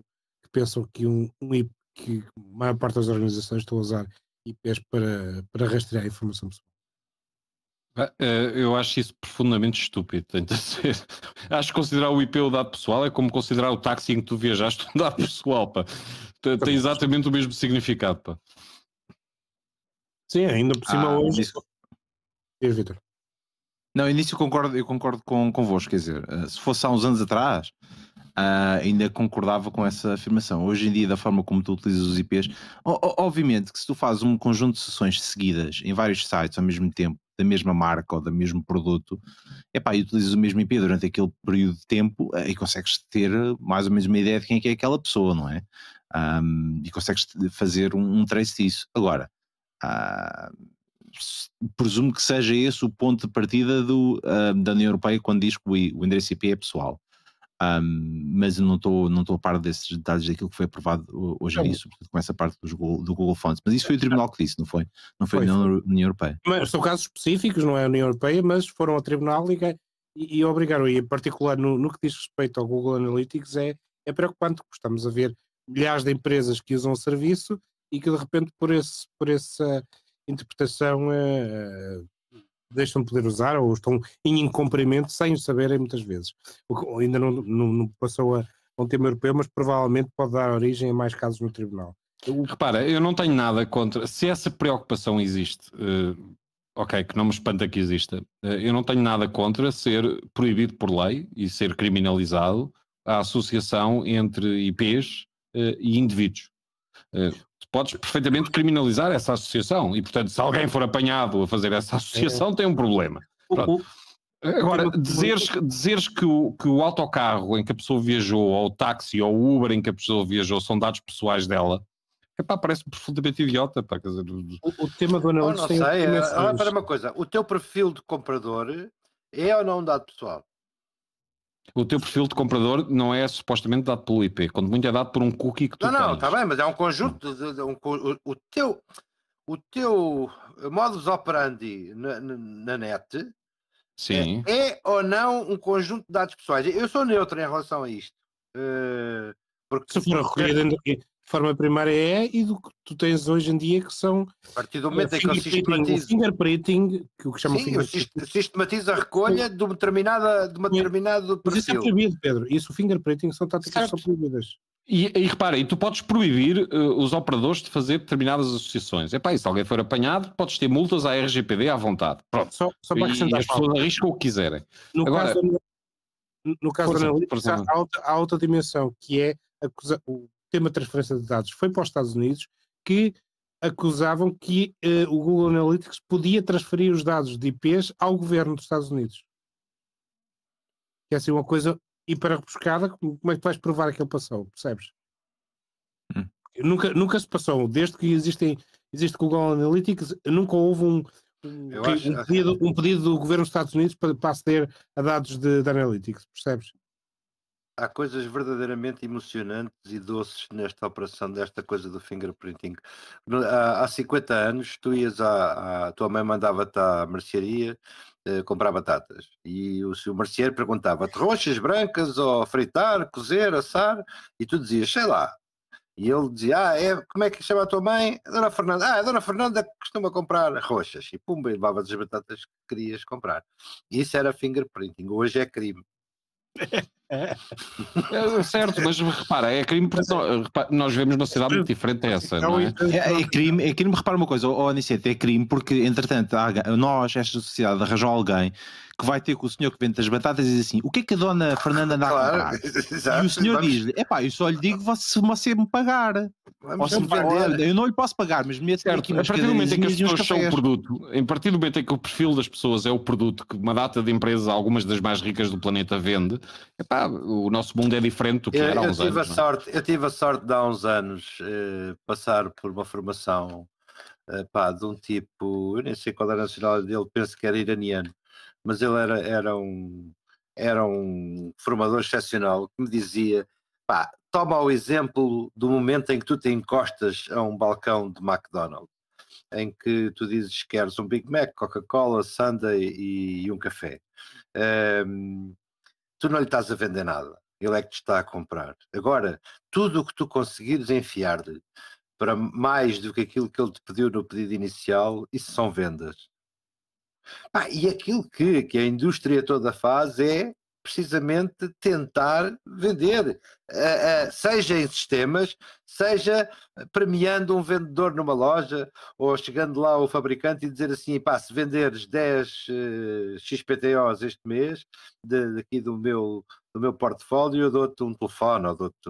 que pensam que um, um IP, que a maior parte das organizações estão a usar IPs para, para rastrear a informação pessoal. Eh, eu acho isso profundamente estúpido. [LAUGHS] Acho que considerar o IP o dado pessoal é como considerar o táxi em que tu viajaste um dado pessoal. Pá. Tem exatamente o mesmo significado. Pá. Sim, ainda por cima ah, hoje. Isso... Vitor. Não, início eu concordo, eu concordo com, convosco. Quer dizer, eh, se fosse há uns anos atrás, uh, ainda concordava com essa afirmação. Hoje em dia, da forma como tu utilizas os IPs, obviamente que se tu fazes um conjunto de sessões seguidas em vários sites ao mesmo tempo, da mesma marca ou do mesmo produto, epá, e utilizas o mesmo IP durante aquele período de tempo eh, e consegues ter mais ou menos uma ideia de quem é, que é aquela pessoa, não é? Um, e consegues fazer um, um trace disso. Agora, uh, presumo que seja esse o ponto de partida do, uh, da União Europeia quando diz que o, o endereço IP é pessoal. Um, mas eu não estou não a par desses detalhes daquilo que foi aprovado hoje em dia, sobretudo com essa parte do Google, do Google Fonts. Mas isso foi o Tribunal que disse, não foi? Não foi, foi a União, União Europeia. Mas são casos específicos, não é a União Europeia, mas foram ao Tribunal e, e, e obrigaram, e em particular no, no, que diz respeito ao Google Analytics, é, é preocupante, porque estamos a ver milhares de empresas que usam o serviço e que de repente por, esse, por essa interpretação uh, deixam de poder usar ou estão em incumprimento sem o saberem muitas vezes. O ainda não, não, não passou a um tema europeu, mas provavelmente pode dar origem a mais casos no tribunal. Repara, eu não tenho nada contra. Se essa preocupação existe, uh, ok, que não me espanta que exista, uh, eu não tenho nada contra ser proibido por lei e ser criminalizado a associação entre IPs uh, e indivíduos. Podes perfeitamente criminalizar essa associação e, portanto, se alguém for apanhado a fazer essa associação, é. tem um problema. Pronto. Agora, dizeres, dizeres que, o, que o autocarro em que a pessoa viajou, ou o táxi, ou o Uber em que a pessoa viajou, são dados pessoais dela, epá, parece profundamente idiota. Pá, quer dizer, o, o tema do analista. Oh, não sei, é, olha para uma coisa: o teu perfil de comprador é ou não um dado pessoal? O teu perfil de comprador não é supostamente dado pelo IP, quando muito é dado por um cookie que tu não, tens. Não, está bem, mas é um conjunto. De, de, um, o, o, teu, o teu modus operandi na, na net Sim. É, é, ou não um conjunto de dados pessoais? Eu sou neutro em relação a isto. Uh, porque se for recolhido forma primária é, e do que tu tens hoje em dia que são a partir do momento em que eu sistematizo o fingerprinting, que o que chama Sim, sistematizo a recolha de, uma determinada, de uma determinado perfil. Mas isso é proibido, Pedro. Isso o fingerprinting são táticas que são proibidas. E, e repara, e tu podes proibir uh, os operadores de fazer determinadas associações. É pá, se alguém for apanhado, podes ter multas à RGPD à vontade. Pronto. Só, só para acrescentar. E as pessoas arriscam o que quiserem. No Agora, caso, no caso da Analytics, há há outra dimensão, que é acusa, o tema de transferência de dados. Foi para os Estados Unidos que acusavam que uh, o Google Analytics podia transferir os dados de IPs ao governo dos Estados Unidos. Que é assim uma coisa hiper rebuscada, como é que vais provar que ele passou? Percebes? Hum. Nunca, nunca se passou, desde que existem, existe Google Analytics, nunca houve um, um, acho, um, pedido, um pedido, do governo dos Estados Unidos para, para aceder a dados de, de Analytics, percebes? Há coisas verdadeiramente emocionantes e doces nesta operação, desta coisa do fingerprinting. Há, há 50 anos, tu ias à, à tua mãe mandava-te à mercearia uh, comprar batatas e o seu merceeiro perguntava-te roxas, brancas ou fritar, cozer, assar e tu dizias, sei lá. E ele dizia, ah, é, como é que chama a tua mãe? A Dona Fernanda. Ah, a Dona Fernanda costuma comprar roxas. E pumba, levava as batatas que querias comprar. Isso era fingerprinting. Hoje é crime. [LAUGHS] É, certo, mas repara, é crime porque nós, nós vivemos numa sociedade muito diferente dessa, não é? É, é crime, é crime, repara uma coisa, oh, Anicete, é crime porque, entretanto, nós, esta sociedade, arranjou alguém que vai ter com o senhor que vende as batatas e diz assim: o que é que a dona Fernanda anda claro, a comprar? [LAUGHS] Exato, e o senhor diz-lhe: é pá, eu só lhe digo se você me pagar. Se me pagar eu não lhe posso pagar, mas me certo, aqui a partir do momento em que as pessoas são o produto, a partir do momento em que o perfil das pessoas é o produto que uma data de empresas, algumas das mais ricas do planeta, vende, o nosso mundo é diferente do que eu, era há uns eu tive anos. A é? sorte, eu tive a sorte de há uns anos eh, passar por uma formação eh, pá, de um tipo, eu nem sei qual era a nacionalidade dele, penso que era iraniano mas ele era, era, um, era um formador excepcional que me dizia: pá, toma o exemplo do momento em que tu te encostas a um balcão de McDonald's, em que tu dizes que queres um Big Mac, Coca-Cola, Sunday e, e um café. Um, tu não lhe estás a vender nada, ele é que te está a comprar. Agora, tudo o que tu conseguires enfiar-lhe para mais do que aquilo que ele te pediu no pedido inicial, isso são vendas. Ah, e aquilo que, que a indústria toda faz é precisamente tentar vender, uh, uh, seja em sistemas, seja premiando um vendedor numa loja, ou chegando lá o fabricante e dizer assim, pá, se venderes 10 uh, XPTOs este mês, daqui do meu, do meu portfólio, eu dou-te um telefone, ou dou-te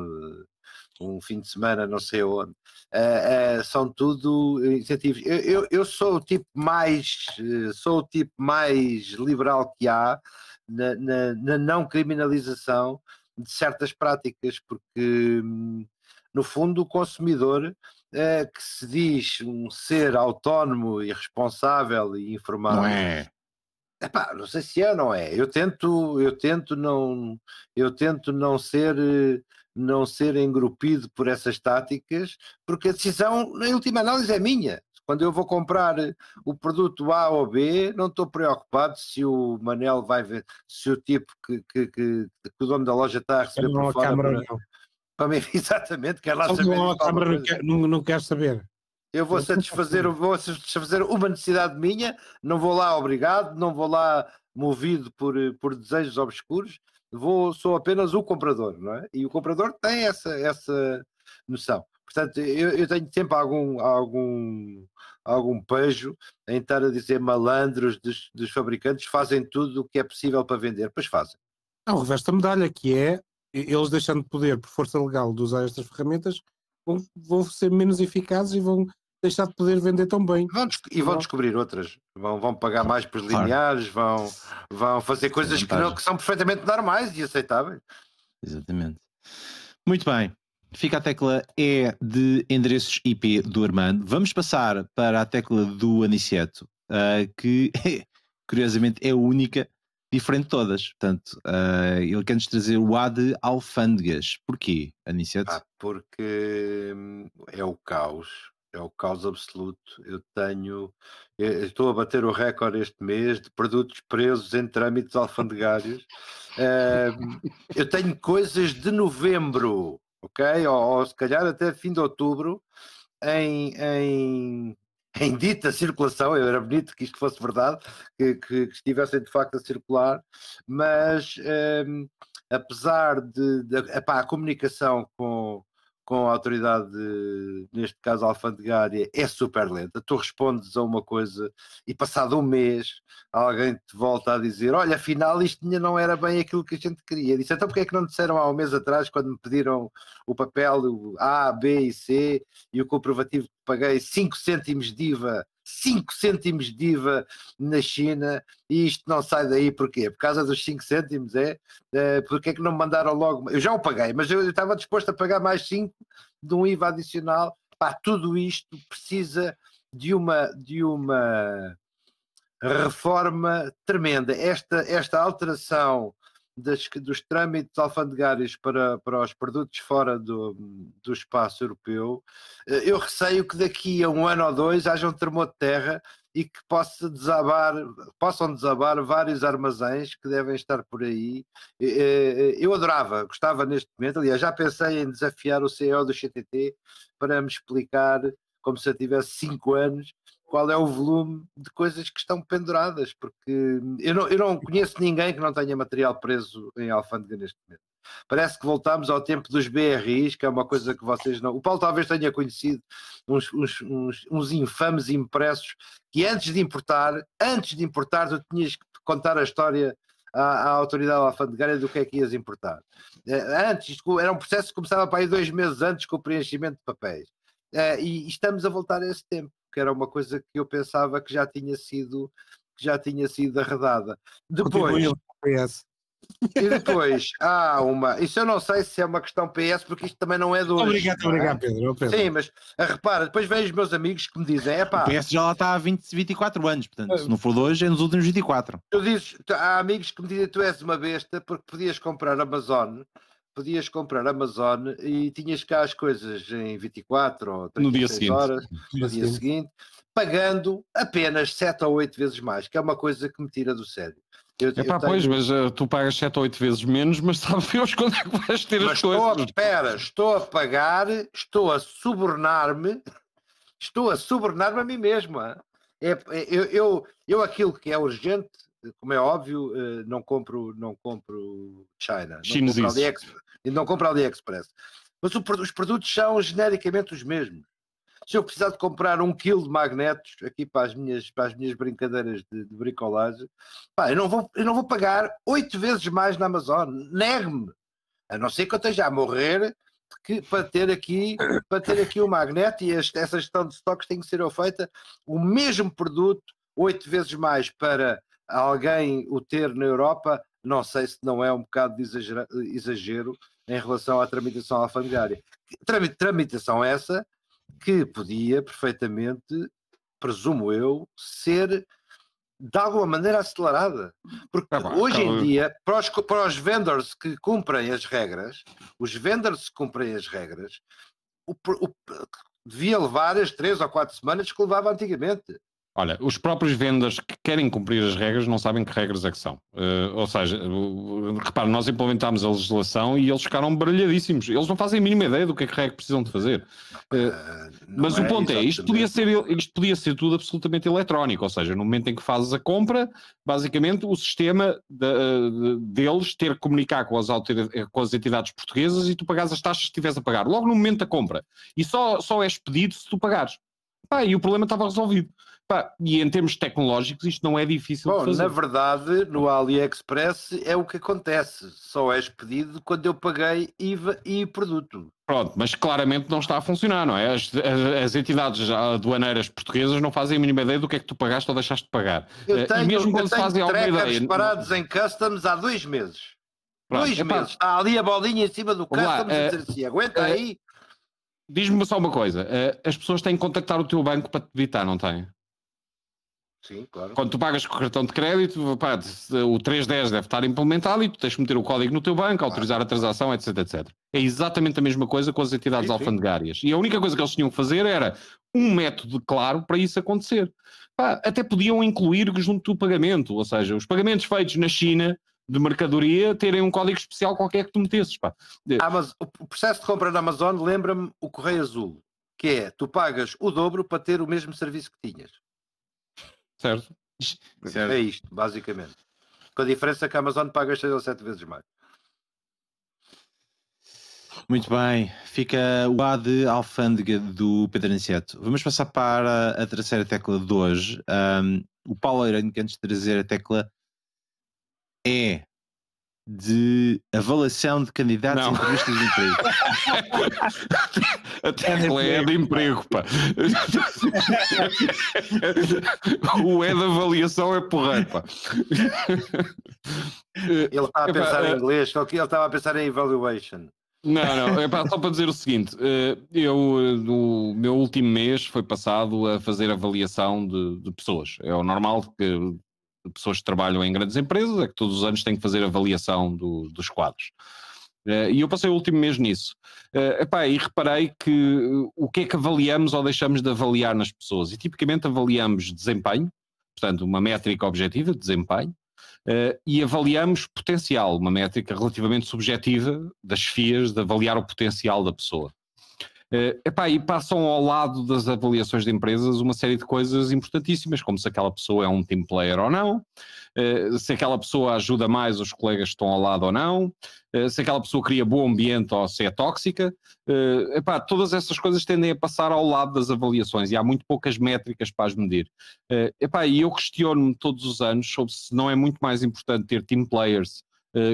um fim de semana, não sei onde. Uh, uh, são tudo incentivos. Eu, eu, eu, sou o tipo mais uh, sou o tipo mais liberal que há na, na, na não criminalização de certas práticas, porque hum, no fundo o consumidor que se diz um ser autónomo e responsável e informado. Não é. Epá, não sei se é ou não é. Eu tento, eu tento não, eu tento não ser não ser engrupido por essas táticas, porque a decisão, na última análise, é minha. Quando eu vou comprar o produto A ou B, não estou preocupado se o Manel vai ver, se o tipo que, que, que, que o dono da loja está a receber por fora. Câmara, para, para mim, [LAUGHS] exatamente, quer lá saber. Não, câmara não, quer, não, não quer saber. Eu vou satisfazer, vou satisfazer uma necessidade minha, não vou lá obrigado, não vou lá movido por, por desejos obscuros, vou, sou apenas o comprador, não é? E o comprador tem essa, essa noção. Portanto, eu, eu tenho sempre algum, algum, algum pejo em estar a dizer malandros dos, dos fabricantes fazem tudo o que é possível para vender, pois fazem. Não, o reverso da medalha, que é eles deixando de poder, por força legal, de usar estas ferramentas, vão, vão ser menos eficazes e vão deixar de poder vender tão bem. Vão e vão descobrir outras. Vão, vão pagar mais por lineares, vão, vão fazer coisas que, não, que são perfeitamente normais e aceitáveis. Exatamente. Muito bem. Fica a tecla E de endereços IP do Armando. Vamos passar para a tecla do Aniceto, uh, que [LAUGHS] curiosamente é a única diferente de todas. Portanto, uh, ele quer-nos trazer o A de alfândegas. Porquê, Aniceto? Ah, porque hum, é o caos é o caos absoluto. Eu tenho, eu estou a bater o recorde este mês de produtos presos em trâmites alfandegários. Uh, [LAUGHS] eu tenho coisas de novembro, ok? Ou, ou, se calhar até fim de outubro, em, em, em dita circulação. Era bonito que isto fosse verdade, que, que, que estivessem de facto a circular, mas um, apesar de, de epá, a comunicação com com a autoridade, neste caso alfandegária, é super lenta. Tu respondes a uma coisa e passado um mês alguém te volta a dizer: Olha, afinal isto não era bem aquilo que a gente queria. Disse: Então porque é que não disseram há um mês atrás, quando me pediram o papel o A, B e C e o comprovativo que paguei 5 cêntimos de IVA 5 cêntimos de IVA na China e isto não sai daí porquê? Por causa dos 5 cêntimos, é? é porque é que não me mandaram logo? Eu já o paguei, mas eu estava disposto a pagar mais 5 de um IVA adicional. Pá, tudo isto precisa de uma, de uma reforma tremenda. Esta, esta alteração das, dos trâmites alfandegários para, para os produtos fora do, do espaço europeu, eh, eu receio que daqui a um ano ou dois haja um terremoto de terra e que possa desabar, possam desabar vários armazéns que devem estar por aí. Eu adorava, gostava neste momento, aliás, já pensei em desafiar o CEO do CTT para me explicar, como se eu tivesse cinco anos, qual é o volume de coisas que estão penduradas, porque eu não, eu não conheço ninguém que não tenha material preso em alfândega neste momento. Parece que voltamos ao tempo dos BRIs, que é uma coisa que vocês não. O Paulo talvez tenha conhecido uns, uns, uns, uns infames impressos que antes de importar, antes de importar, tu tinhas que contar a história à, à, autoridade alfandegária do que é que ias importar. Eh, antes, era um processo que começava para aí dois meses antes com o preenchimento de papéis. Uh, e, e, estamos a voltar a esse tempo que era uma coisa que eu pensava que já tinha sido que já tinha sido arredada. Depois, e depois há uma. Isso eu não sei se é uma questão PS, porque isto também não é do. Obrigado, obrigado, Pedro, Pedro. Sim, mas ah, repara, depois vem os meus amigos que me dizem: é pá. O PS já lá está há 20, 24 anos, portanto, se não for de hoje, é nos últimos 24. Tu dizes, há amigos que me dizem: tu és uma besta porque podias comprar Amazon podias comprar Amazon e tinhas cá as coisas em 24 ou 36 no seguinte. horas, no dia seguinte, pagando apenas 7 ou 8 vezes mais, que é uma coisa que me tira do sério. Eu, é pá, tenho... pois, mas uh, tu pagas 7 ou 8 vezes menos, mas [LAUGHS] sabe Deus quando é que vais ter mas as estou coisas. A, espera, estou a pagar, estou a subornar-me, estou a subornar-me a mim mesmo. É, é, eu, eu, eu aquilo que é urgente como é óbvio, eh, não compro, não compro China, não compro, AliExpress, não compro AliExpress. Mas o, os produtos são genericamente os mesmos. Se eu precisar de comprar um quilo de magnetos aqui para as minhas, para as minhas brincadeiras de, de bricolagem, pá, eu, não vou, eu não vou pagar oito vezes mais na Amazon. Negue-me. A não ser que eu esteja a morrer que, para ter aqui para ter aqui o magneto e este, essa gestão de estoques tem que ser feita o mesmo produto oito vezes mais para alguém o ter na Europa, não sei se não é um bocado de exagero, exagero em relação à tramitação alfandegária. Tramitação essa que podia perfeitamente, presumo eu, ser de alguma maneira acelerada. Porque tá hoje tá em dia, para os, para os vendors que cumprem as regras, os vendors que cumprem as regras, o, o, devia levar as três ou quatro semanas que levava antigamente. Olha, os próprios vendedores que querem cumprir as regras não sabem que regras é que são. Uh, ou seja, uh, repare, nós implementámos a legislação e eles ficaram baralhadíssimos. Eles não fazem a mínima ideia do que é que precisam de fazer. Uh, mas é o ponto é, isto podia, ser, isto podia ser tudo absolutamente eletrónico. Ou seja, no momento em que fazes a compra, basicamente o sistema de, de, deles ter que comunicar com as, com as entidades portuguesas e tu pagares as taxas que estiveres a pagar. Logo no momento da compra. E só, só és pedido se tu pagares. Pá, e o problema estava resolvido. Pá, e em termos tecnológicos isto não é difícil Bom, de fazer. Na verdade, no AliExpress é o que acontece. Só és pedido quando eu paguei IVA e produto. Pronto, mas claramente não está a funcionar, não é? As, as, entidades aduaneiras portuguesas não fazem a mínima ideia do que é que tu pagaste ou deixaste de pagar. Eu eh, tenho, e mesmo quando fazem alguma ideia. parados em customs há dois meses. Pronto, dois epá, meses. Está ali a bolinha em cima do customs lá, a dizer assim, aguenta uh, aí. Diz-me só uma coisa, as pessoas têm que contactar o teu banco para te evitar, não têm? Sim, claro. Quando tu pagas com o cartão de crédito, pá, o 310 deve estar implementado e tu tens que meter o código no teu banco, claro. autorizar a transação, etc, etc. É exatamente a mesma coisa com as entidades sim, alfandegárias. Sim. E a única coisa que eles tinham que fazer era um método claro para isso acontecer. Pá, até podiam incluir junto do pagamento, ou seja, os pagamentos feitos na China de mercadoria terem um código especial qualquer que tu metesses. Pá. Amazon, o processo de compra da Amazon lembra-me o Correio Azul, que é tu pagas o dobro para ter o mesmo serviço que tinhas. Certo. certo. É isto, basicamente. Com a diferença que a Amazon paga 6 ou 7 vezes mais. Muito bem, fica o A de alfândega do Pedro Aniceto. Vamos passar para a terceira tecla de hoje. Um, o Paulo Eiranho, que antes de trazer a tecla E de avaliação de candidatos não. em entrevistas de emprego. [LAUGHS] A tecla é de emprego, pá. [LAUGHS] o E da avaliação é porreiro, pá. Ele está a pensar em inglês, só que ele estava a pensar em evaluation. Não, não, é pá, só para dizer o seguinte: eh, eu, no meu último mês, foi passado a fazer avaliação de, de pessoas. É o normal que pessoas que trabalham em grandes empresas, é que todos os anos têm que fazer avaliação do, dos quadros. Uh, e eu passei o último mês nisso. Uh, epá, e reparei que uh, o que é que avaliamos ou deixamos de avaliar nas pessoas? E tipicamente avaliamos desempenho, portanto, uma métrica objetiva de desempenho, e avaliamos potencial, uma métrica relativamente subjetiva das FIAs de avaliar o potencial da pessoa. Uh, epá, e passam ao lado das avaliações de empresas uma série de coisas importantíssimas, como se aquela pessoa é um team player ou não, uh, se aquela pessoa ajuda mais os colegas que estão ao lado ou não, uh, se aquela pessoa cria bom ambiente ou se é tóxica. Uh, epá, todas essas coisas tendem a passar ao lado das avaliações e há muito poucas métricas para as medir. Uh, epá, e eu questiono-me todos os anos sobre se não é muito mais importante ter team players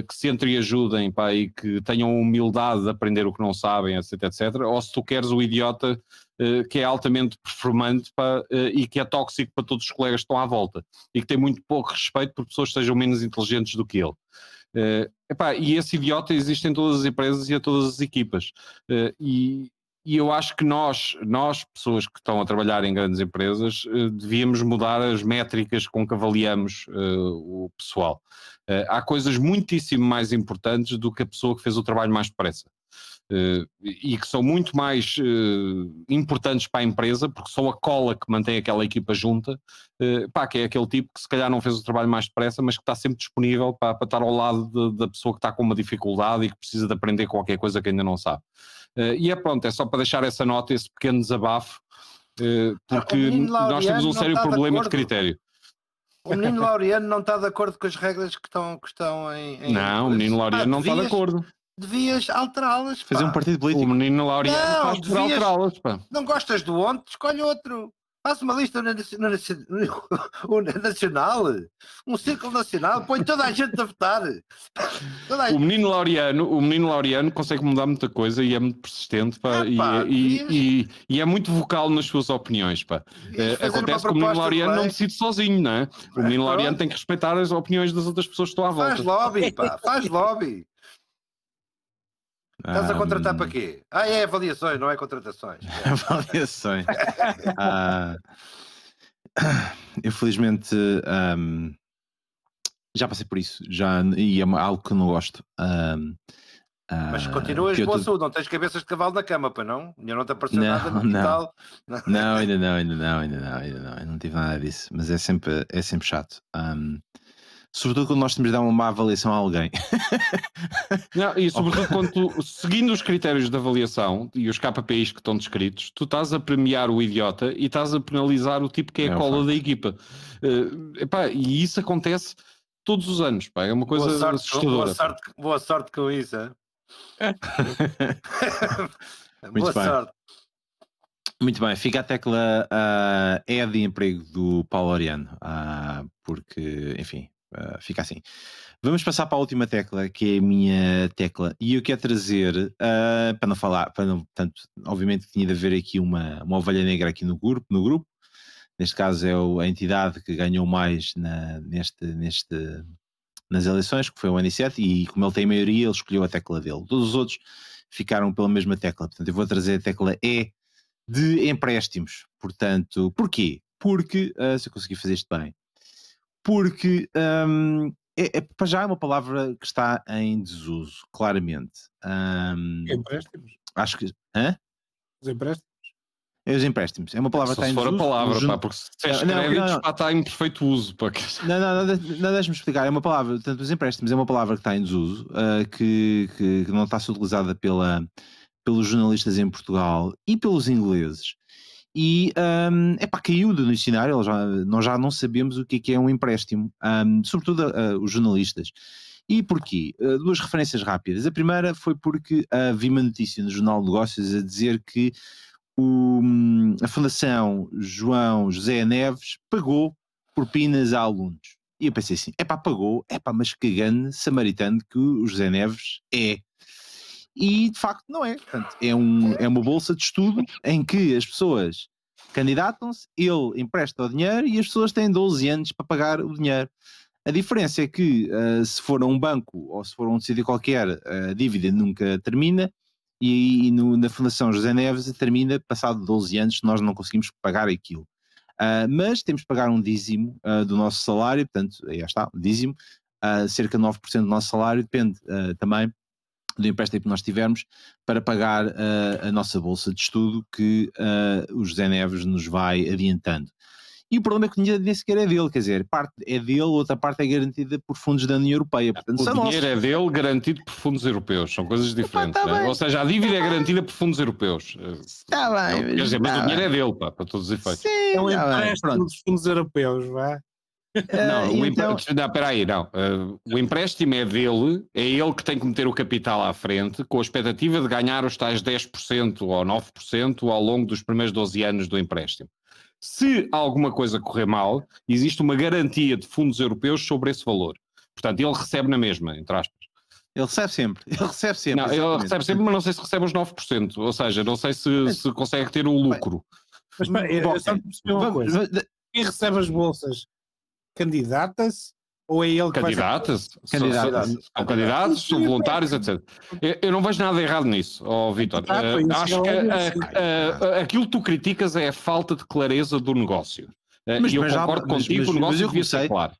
que se entreajudem pá, e que tenham humildade de aprender o que não sabem, etc, etc. Ou se tu queres o idiota uh, que é altamente performante pá, uh, e que é tóxico para todos os colegas que estão à volta e que tem muito pouco respeito por pessoas que sejam menos inteligentes do que ele. Uh, epá, e esse idiota existe em todas as empresas e a todas as equipas. e, e eu acho que nós, nós, pessoas que estão a trabalhar em grandes empresas, uh, devíamos mudar as métricas com que avaliamos uh, o pessoal. Uh, há coisas muitíssimo mais importantes do que a pessoa que fez o trabalho mais depressa. E que são muito mais importantes para a empresa, porque são a cola que mantém aquela equipa junta, pá, que é aquele tipo que se calhar não fez o trabalho mais depressa, mas que está sempre disponível para, para estar ao lado de, da pessoa que está com uma dificuldade e que precisa de aprender qualquer coisa que ainda não sabe. Uh, e é pronto, é só para deixar essa nota, esse pequeno desabafo, uh, porque nós temos um sério problema de, de, critério. O menino Laureano não está de acordo com as regras que estão, que estão em, em. Não, o menino Laureano ah, não está de acordo. Devias alterá-las. Fazer um partido político. O menino Laureano não, faz devias, alterá-las. Não gostas do ontem? Escolhe outro. Faça uma lista [LAUGHS] nacional, um círculo nacional, põe toda a gente a votar. A... O menino Laureano, o menino Laureano consegue mudar muita coisa e é muito persistente pá, ah, pá, e, e, e, e, é muito vocal nas suas opiniões. Pá. É, acontece que o menino Laureano não decide sozinho, não é? O menino Laureano tem que respeitar as opiniões das outras pessoas que estão à volta. Faz lobby, pá, faz lobby. Estás a contratar para quê? Ah, é avaliações, não é contratações. [LAUGHS] avaliações. [LAUGHS] ah, eu felizmente um, já passei por isso, já, e é algo que não gosto. Um, Mas uh, continuas boa saúde, não tens cabeças de cavalo na cama, para não? Ainda não te apareceu não, nada no não. [LAUGHS] Não, ainda não, ainda não, ainda não, ainda não, não tive nada disso, mas é sempre, é sempre chato. Um, sobretudo quando nós temos de dar uma má avaliação a alguém. [LAUGHS] Não, e sobretudo quando tu, seguindo os critérios de avaliação e os KPIs que estão descritos, tu estás a premiar o idiota e estás a penalizar o tipo que é, é a cola da equipa. Uh, epá, e isso acontece todos os anos, pá, é uma coisa boa sorte, assustadora. Boa sorte, boa sorte com isso, é? [LAUGHS] Muito boa bem. sorte. Muito bem, fica a tecla uh, é de emprego do Paulo Oriano, uh, porque, enfim, uh, fica assim. Vamos passar para a última tecla, que é a minha tecla, e eu quero trazer, para não falar, para não, portanto, obviamente tinha de haver aqui uma, uma ovelha negra aqui no grupo, no grupo, neste caso é a entidade que ganhou mais na, neste, neste, nas eleições, que foi o N7, e como ele tem maioria, ele escolheu a tecla dele. Todos os outros ficaram pela mesma tecla. Portanto, eu vou trazer a tecla E de empréstimos. Portanto, porquê? Porque, uh, se eu conseguir fazer isto bem, porque um, é, é, para já é uma palavra que está em desuso, claramente. Um, empréstimos? Acho que. Hã? Os empréstimos? É os empréstimos. É uma palavra que está em desuso. Se for a palavra, pá, porque se tens não, créditos, não, não. Pá, está em perfeito uso. Pá. Não, não, não, não deixa-me explicar. É uma palavra, portanto, os empréstimos é uma palavra que está em desuso, uh, que, que, que, não está a ser utilizada pela, pelos jornalistas em Portugal e pelos ingleses. E um, epá, caiu do dicionário, já, nós já não sabemos o que é, é um empréstimo, um, sobretudo os jornalistas. E porquê? Uh, duas referências rápidas. A primeira foi porque uh, vi uma notícia no Jornal de Negócios a dizer que o, a Fundação João José Neves pagou propinas a alunos. E eu pensei assim: é pagou, é mas que grande samaritano que o José Neves é. E de facto não é. Portanto, é, um, é uma bolsa de estudo em que as pessoas candidatam-se, ele empresta o dinheiro e as pessoas têm 12 anos para pagar o dinheiro. A diferença é que uh, se for a um banco ou se for a um sítio qualquer, a dívida nunca termina e, e no, na Fundação José Neves termina passado 12 anos, nós não conseguimos pagar aquilo. Uh, mas temos que pagar um dízimo uh, do nosso salário, portanto, aí está, um dízimo, cerca de 9% do nosso salário, depende também do empréstimo que nós tivermos, para pagar a nossa bolsa de estudo que o José Neves nos vai adiantando. E o problema é que o dinheiro nem sequer é dele, quer dizer, parte é dele, outra parte é garantida por fundos da União Europeia. Portanto, o dinheiro nossos. é dele garantido por fundos europeus, são coisas diferentes. Tá né? Ou seja, a dívida é garantida por fundos europeus. Está bem. Quer dizer, mas tá o dinheiro é dele, pá, para todos os efeitos. Sim, é um tá empréstimo dos fundos europeus, vá. Não, o então... não, espera aí, não. Uh, o empréstimo é dele, é ele que tem que meter o capital à frente, com a expectativa de ganhar os tais 10% ou 9% ao longo dos primeiros 12 anos do empréstimo. Se alguma coisa correr mal, existe uma garantia de fundos europeus sobre esse valor. Portanto, ele recebe na mesma, entre aspas. Ele recebe sempre, ele recebe sempre. Não, ele recebe sempre, mas não sei se recebe os 9%. Ou seja, não sei se, se consegue ter o lucro. Mas, mas, só uma coisa. Quem recebe as bolsas candidata-se ou é ele que candidatos? Candidatos. São candidatos, são voluntários, etc. Eu não vejo nada errado nisso, oh, Vitor. Uh, acho que uh, aquilo que tu criticas é a falta de clareza do negócio. Uh, mas, e eu mas concordo já, contigo, mas, o negócio devia ser claro.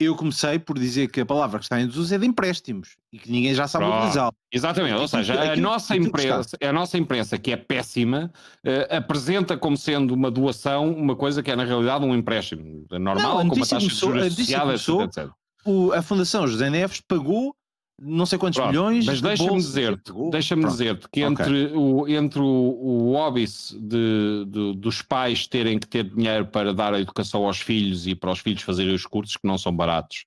Eu comecei por dizer que a palavra que está em desuso é de empréstimos e que ninguém já sabe utilizá-la. Exatamente, ou seja, a nossa, imprensa, a nossa imprensa, que é péssima, uh, apresenta como sendo uma doação uma coisa que é na realidade um empréstimo normal, com uma taxa de juros associada, etc. O, a Fundação José Neves pagou não sei quantos Pronto, milhões. Mas deixa-me dizer-te deixa dizer que entre, okay. o, entre o, o óbice de, de, dos pais terem que ter dinheiro para dar a educação aos filhos e para os filhos fazerem os cursos que não são baratos,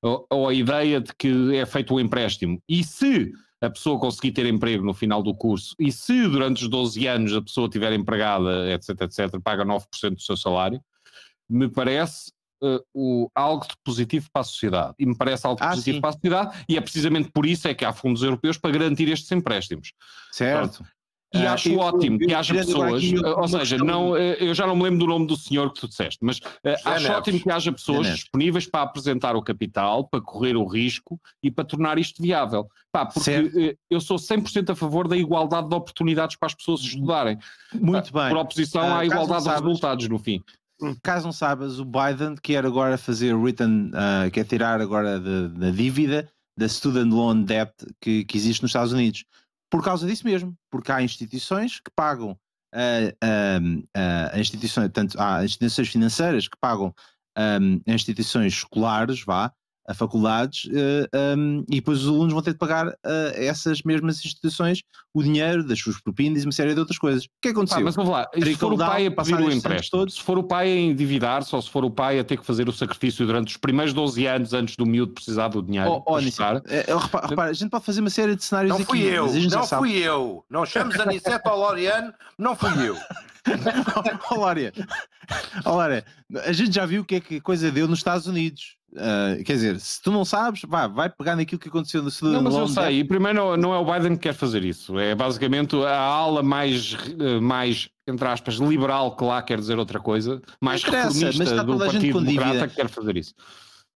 ou, ou a ideia de que é feito o um empréstimo, e se a pessoa conseguir ter emprego no final do curso, e se durante os 12 anos a pessoa estiver empregada, etc, etc, paga 9% do seu salário, me parece uh, o, algo de positivo para a sociedade. E me parece algo ah, positivo sim. para a sociedade, e é precisamente por isso é que há fundos europeus para garantir estes empréstimos. Certo. E uh, acho eu, ótimo eu, eu, que haja pessoas, ou seja, não, eu já não me lembro do nome do senhor que tu disseste, mas uh, acho Neves. ótimo que haja pessoas disponíveis para apresentar o capital, para correr o risco e para tornar isto viável. Pá, porque uh, eu sou 100% a favor da igualdade de oportunidades para as pessoas estudarem. Muito Pá, bem. Por oposição à igualdade de resultados, no fim caso não sabes, o Biden quer agora fazer written, uh, quer tirar agora da dívida da student loan debt que, que existe nos Estados Unidos. Por causa disso mesmo, porque há instituições que pagam a, instituições, tanto há instituições financeiras que pagam um, instituições escolares, vá, a faculdades uh, eh, um, e depois os alunos vão ter de pagar a uh, essas mesmas instituições o dinheiro das suas propinas e uma série de outras coisas. O que aconteceu? Ah, mas vamos lá, se for o pai a pedir o empréstimo, se for o pai a endividar-se ou se for o pai a ter que fazer o sacrifício durante os primeiros 12 anos antes do miúdo precisar do dinheiro oh, oh, é, é, repara, repara, a gente pode fazer uma série de cenários não fui eu, não fui eu, não chames a Aniceto ao Loriano, não fui eu. [LAUGHS] Olá, Olá, a gente já viu o que é que a coisa deu nos Estados Unidos. Uh, quer dizer, se tu não sabes, vá, vai pegar naquilo que aconteceu no Não, mas eu sei, e primeiro não, não, é o Biden que quer fazer isso, é basicamente a ala mais, eh, mais entre aspas, liberal que lá quer dizer outra coisa, mais reformista do Partido Democrata que quer fazer isso.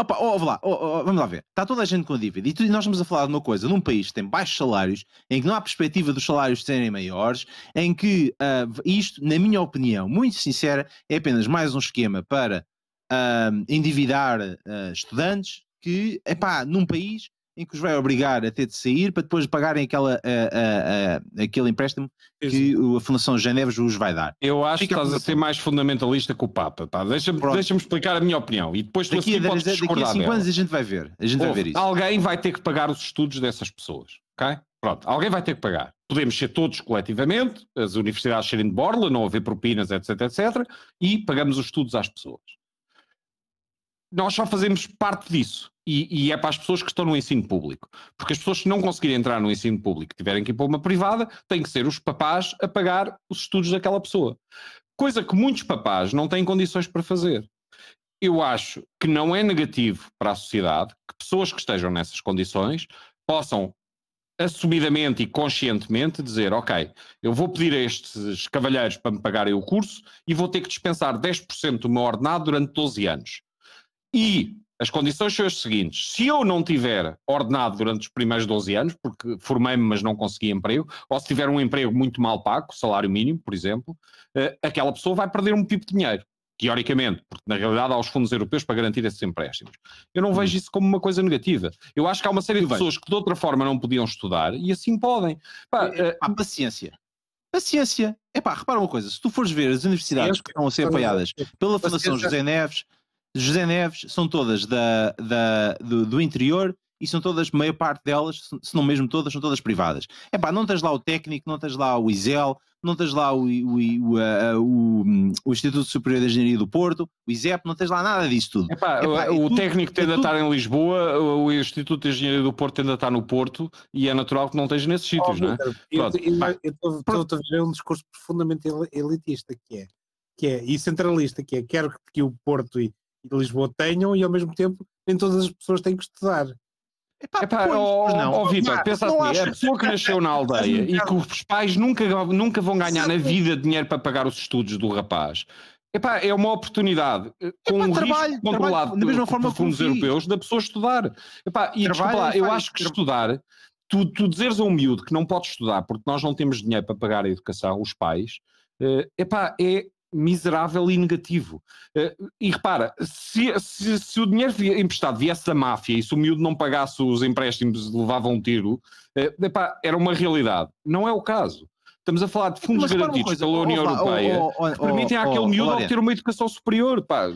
Opa, oh, lá, oh, oh, vamos lá ver. Está toda a gente com dívida. E, nós estamos a falar de uma coisa, num país que tem baixos salários, em que não há perspectiva dos salários serem maiores, em que uh, isto, na minha opinião, muito sincera, é apenas mais um esquema para uh, endividar uh, estudantes que, epá, num país em que os vai obrigar a ter de sair para depois pagarem aquela, uh, uh, aquele empréstimo que a Fundação Geneves os vai dar. Eu acho Fica que estás a ser mais fundamentalista que o Papa. Deixa-me deixa explicar a minha opinião e depois tu daqui, assim podes discordar Daqui a 5 anos a gente vai ver. A gente Ouve, vai ver isso. Alguém vai ter que pagar os estudos dessas pessoas, ok? Pronto, alguém vai ter que pagar. Podemos ser todos coletivamente, as universidades serem de borla, não haver propinas, etc, etc, e pagamos os estudos às pessoas nós só fazemos parte disso. E, e, é para as pessoas que estão no ensino público. Porque as pessoas que não conseguirem entrar no ensino público tiverem que ir para uma privada, têm que ser os papás a pagar os estudos daquela pessoa. Coisa que muitos papás não têm condições para fazer. Eu acho que não é negativo para a sociedade que pessoas que estejam nessas condições possam assumidamente e conscientemente dizer, ok, eu vou pedir a estes cavalheiros para me pagarem o curso e vou ter que dispensar 10% do meu ordenado durante 12 anos. E as condições são as seguintes: se eu não tiver ordenado durante os primeiros 12 anos, porque formei-me, mas não consegui emprego, ou se tiver um emprego muito mal pago, salário mínimo, por exemplo, uh, aquela pessoa vai perder um pipo de dinheiro. Teoricamente, porque na realidade há os fundos europeus para garantir esses empréstimos. Eu não hum. vejo isso como uma coisa negativa. Eu acho que há uma série de pessoas que de outra forma não podiam estudar e assim podem. Pá, uh, paciência. Paciência. É pá, repara uma coisa: se tu fores ver as universidades que estão a ser apoiadas pela Fundação José Neves, José Neves são todas da, da, do, do interior e são todas, meia parte delas, se não mesmo todas, são todas privadas. É pá, não tens lá o técnico, não tens lá o ISEL, não tens lá o, o, o, o, o Instituto Superior de Engenharia do Porto, o ISEP, não tens lá nada disso tudo. Epá, Epá, o, é técnico tende é a estar em Lisboa, o Instituto de Engenharia do Porto tende a estar no Porto e é natural que não esteja nesses sítios, não é? Eu estou a ver um discurso profundamente elitista que é, que é, e centralista, que é quero que o Porto e de Lisboa tenham e ao mesmo tempo nem todas as pessoas têm que estudar. Epá, Epá, pois, oh, não. Oh, Vitor, pensa assim, a pessoa que nasceu na [LAUGHS] aldeia e que os pais nunca, nunca vão ganhar na vida dinheiro para pagar os estudos do rapaz. Epá, é uma oportunidade eh, com Epá, um trabalho, risco controlado trabalho, da mesma forma por fundos europeus da pessoa estudar. Epá, e desculpa lá, eu acho que estudar, tu, tu dizeres a um miúdo que não pode estudar porque nós não temos dinheiro para pagar a educação, os pais, uh, epá, é, miserável e negativo. Eh, e repara, se, se, se, o dinheiro emprestado viesse da máfia e se o miúdo não pagasse os empréstimos levava um tiro, eh, epá, era uma realidade. Não é o caso. Estamos a falar de fundos Mas, garantidos pela União Europeia oh, oh, que permitem àquele miúdo obter uma educação superior. Pá.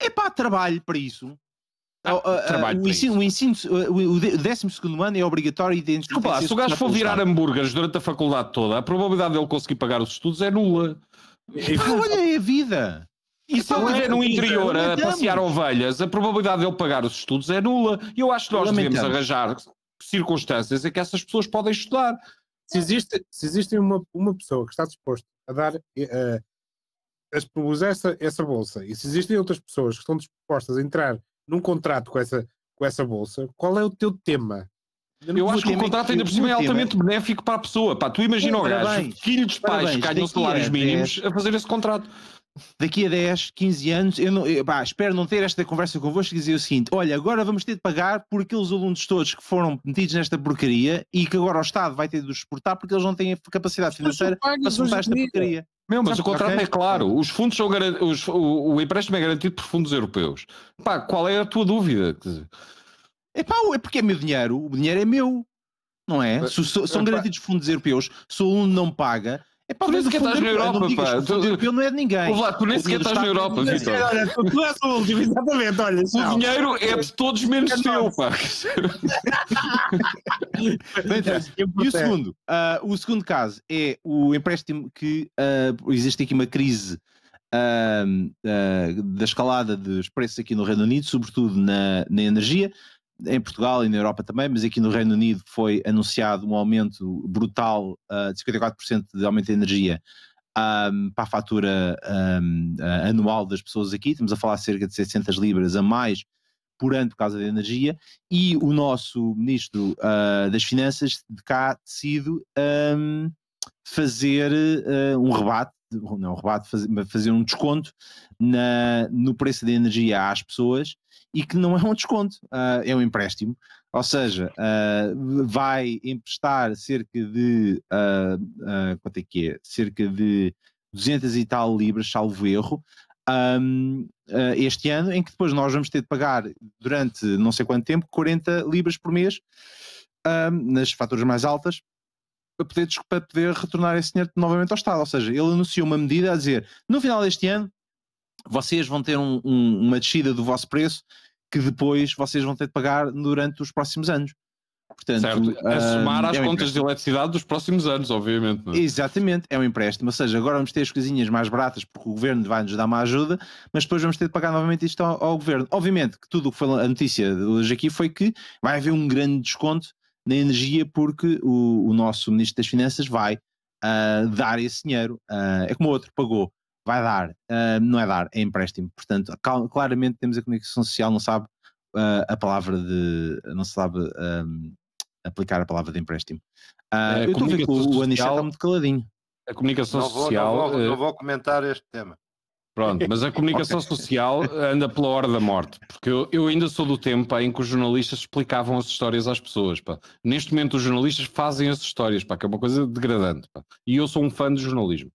É pá, trabalho para isso. Ah, o, ensino, o, ensino, o 12 ano é obrigatório e Desculpa, se o gajo for virar hambúrgueres durante a faculdade toda, a probabilidade dele conseguir pagar os estudos é nula. Ah, olha aí a vida. E se ele estiver no interior a passear ovelhas, a probabilidade de ele pagar os estudos é nula. E eu acho que nós devemos arranjar circunstâncias em que essas pessoas podem estudar. Se existe, se existe uma, uma pessoa que está disposta a dar uh, a essa, essa bolsa, e se existem outras pessoas que estão dispostas a entrar num contrato com essa, com essa bolsa, qual é o teu tema? Eu acho que o contrato ainda por cima é altamente benéfico para a pessoa. Pá, tu imagina o gajo, filho dos pais que ganham salários mínimos a fazer esse contrato. Daqui a 10, 15 anos, eu, não, eu pá, espero não ter esta conversa convosco e dizer o seguinte: olha, agora vamos ter de pagar por aqueles alunos todos que foram metidos nesta porcaria e que agora o Estado vai ter de os suportar porque eles não têm a capacidade financeira para suportar esta porcaria. Meu, mas o contrato okay. é claro, os fundos são os, o, o empréstimo é garantido por fundos europeus. Pá, qual é a tua dúvida? É pá, é porque é meu dinheiro, o dinheiro é meu, não é? Se, se, são garantidos fundos europeus, se um não paga, é para tu nem sequer estás na Europa, não pá. O fundo europeu não é de ninguém. Lá, tu nem sequer estás na Europa, Vitor. Olha, tu és o último, exatamente. Olha, o dinheiro é de todos menos teu, pá. e o segundo, uh, o segundo caso é o empréstimo que uh, existe aqui uma crise uh, da escalada dos preços aqui no Reino Unido, sobretudo na, na energia em Portugal e na Europa também, mas aqui no Reino Unido foi anunciado um aumento brutal uh, de 54% de aumento de energia um, para a fatura um, uh, anual das pessoas aqui. Estamos a falar de cerca de 700 libras a mais por ano por causa da energia. E o nosso ministro uh, das Finanças de cá decidido um, fazer um rebate não, rebate, fazer, fazer um desconto na, no preço da energia às pessoas e que não é um desconto, uh, é um empréstimo. Ou seja, uh, vai emprestar cerca de uh, quanto é que é? Cerca de 200 e tal libras, salvo erro, um, este ano, em que depois nós vamos ter de pagar durante não sei quanto tempo 40 libras por mês um, nas faturas mais altas para poder, para poder retornar esse dinheiro novamente ao Estado. Ou seja, ele anunciou uma medida a dizer no final deste ano vocês vão ter um, um, uma descida do vosso preço que depois vocês vão ter de pagar durante os próximos anos. Portanto, certo. A somar às é contas empréstimo. de eletricidade dos próximos anos, obviamente. É? Exatamente, é um empréstimo. Ou seja, agora vamos ter as coisinhas mais baratas porque o governo vai nos dar uma ajuda, mas depois vamos ter de pagar novamente isto ao, ao governo. Obviamente que tudo o que foi a notícia de hoje aqui foi que vai haver um grande desconto na energia porque o, o nosso Ministro das Finanças vai uh, dar esse dinheiro. Uh, é como o outro pagou vai dar, uh, não é dar, é empréstimo. Portanto, claramente temos a comunicação social, não sabe uh, a palavra de. não sabe um, aplicar a palavra de empréstimo. Uh, eu estou a ver que o, o Anichel está muito caladinho. A comunicação não vou, social. Não vou, não vou, comentar este tema. Pronto, mas a [LAUGHS] comunicação social anda pela hora da morte, porque eu, eu ainda sou do tempo pá, em que os jornalistas explicavam as histórias às pessoas. Pá. Neste momento, os jornalistas fazem as histórias, pá, que é uma coisa degradante. Pá. E eu sou um fã do jornalismo.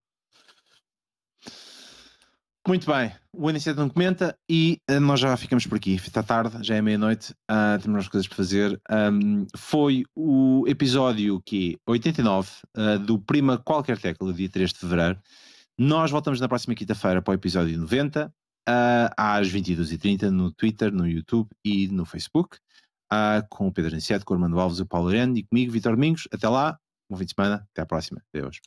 Muito bem, o Aniceto não comenta e uh, nós já ficamos por aqui. Está tarde, já é meia-noite, uh, temos mais coisas para fazer. Um, foi o episódio que 89 uh, do Prima Qualquer Tecla, dia 3 de fevereiro. Nós voltamos na próxima quinta-feira para o episódio 90, uh, às 22h30 no Twitter, no YouTube e no Facebook, com o Pedro Aniceto, com o Armando Alves o Paulo Arendo e comigo, Vitor Domingos. Até lá, bom fim de semana, até à próxima. Adeus.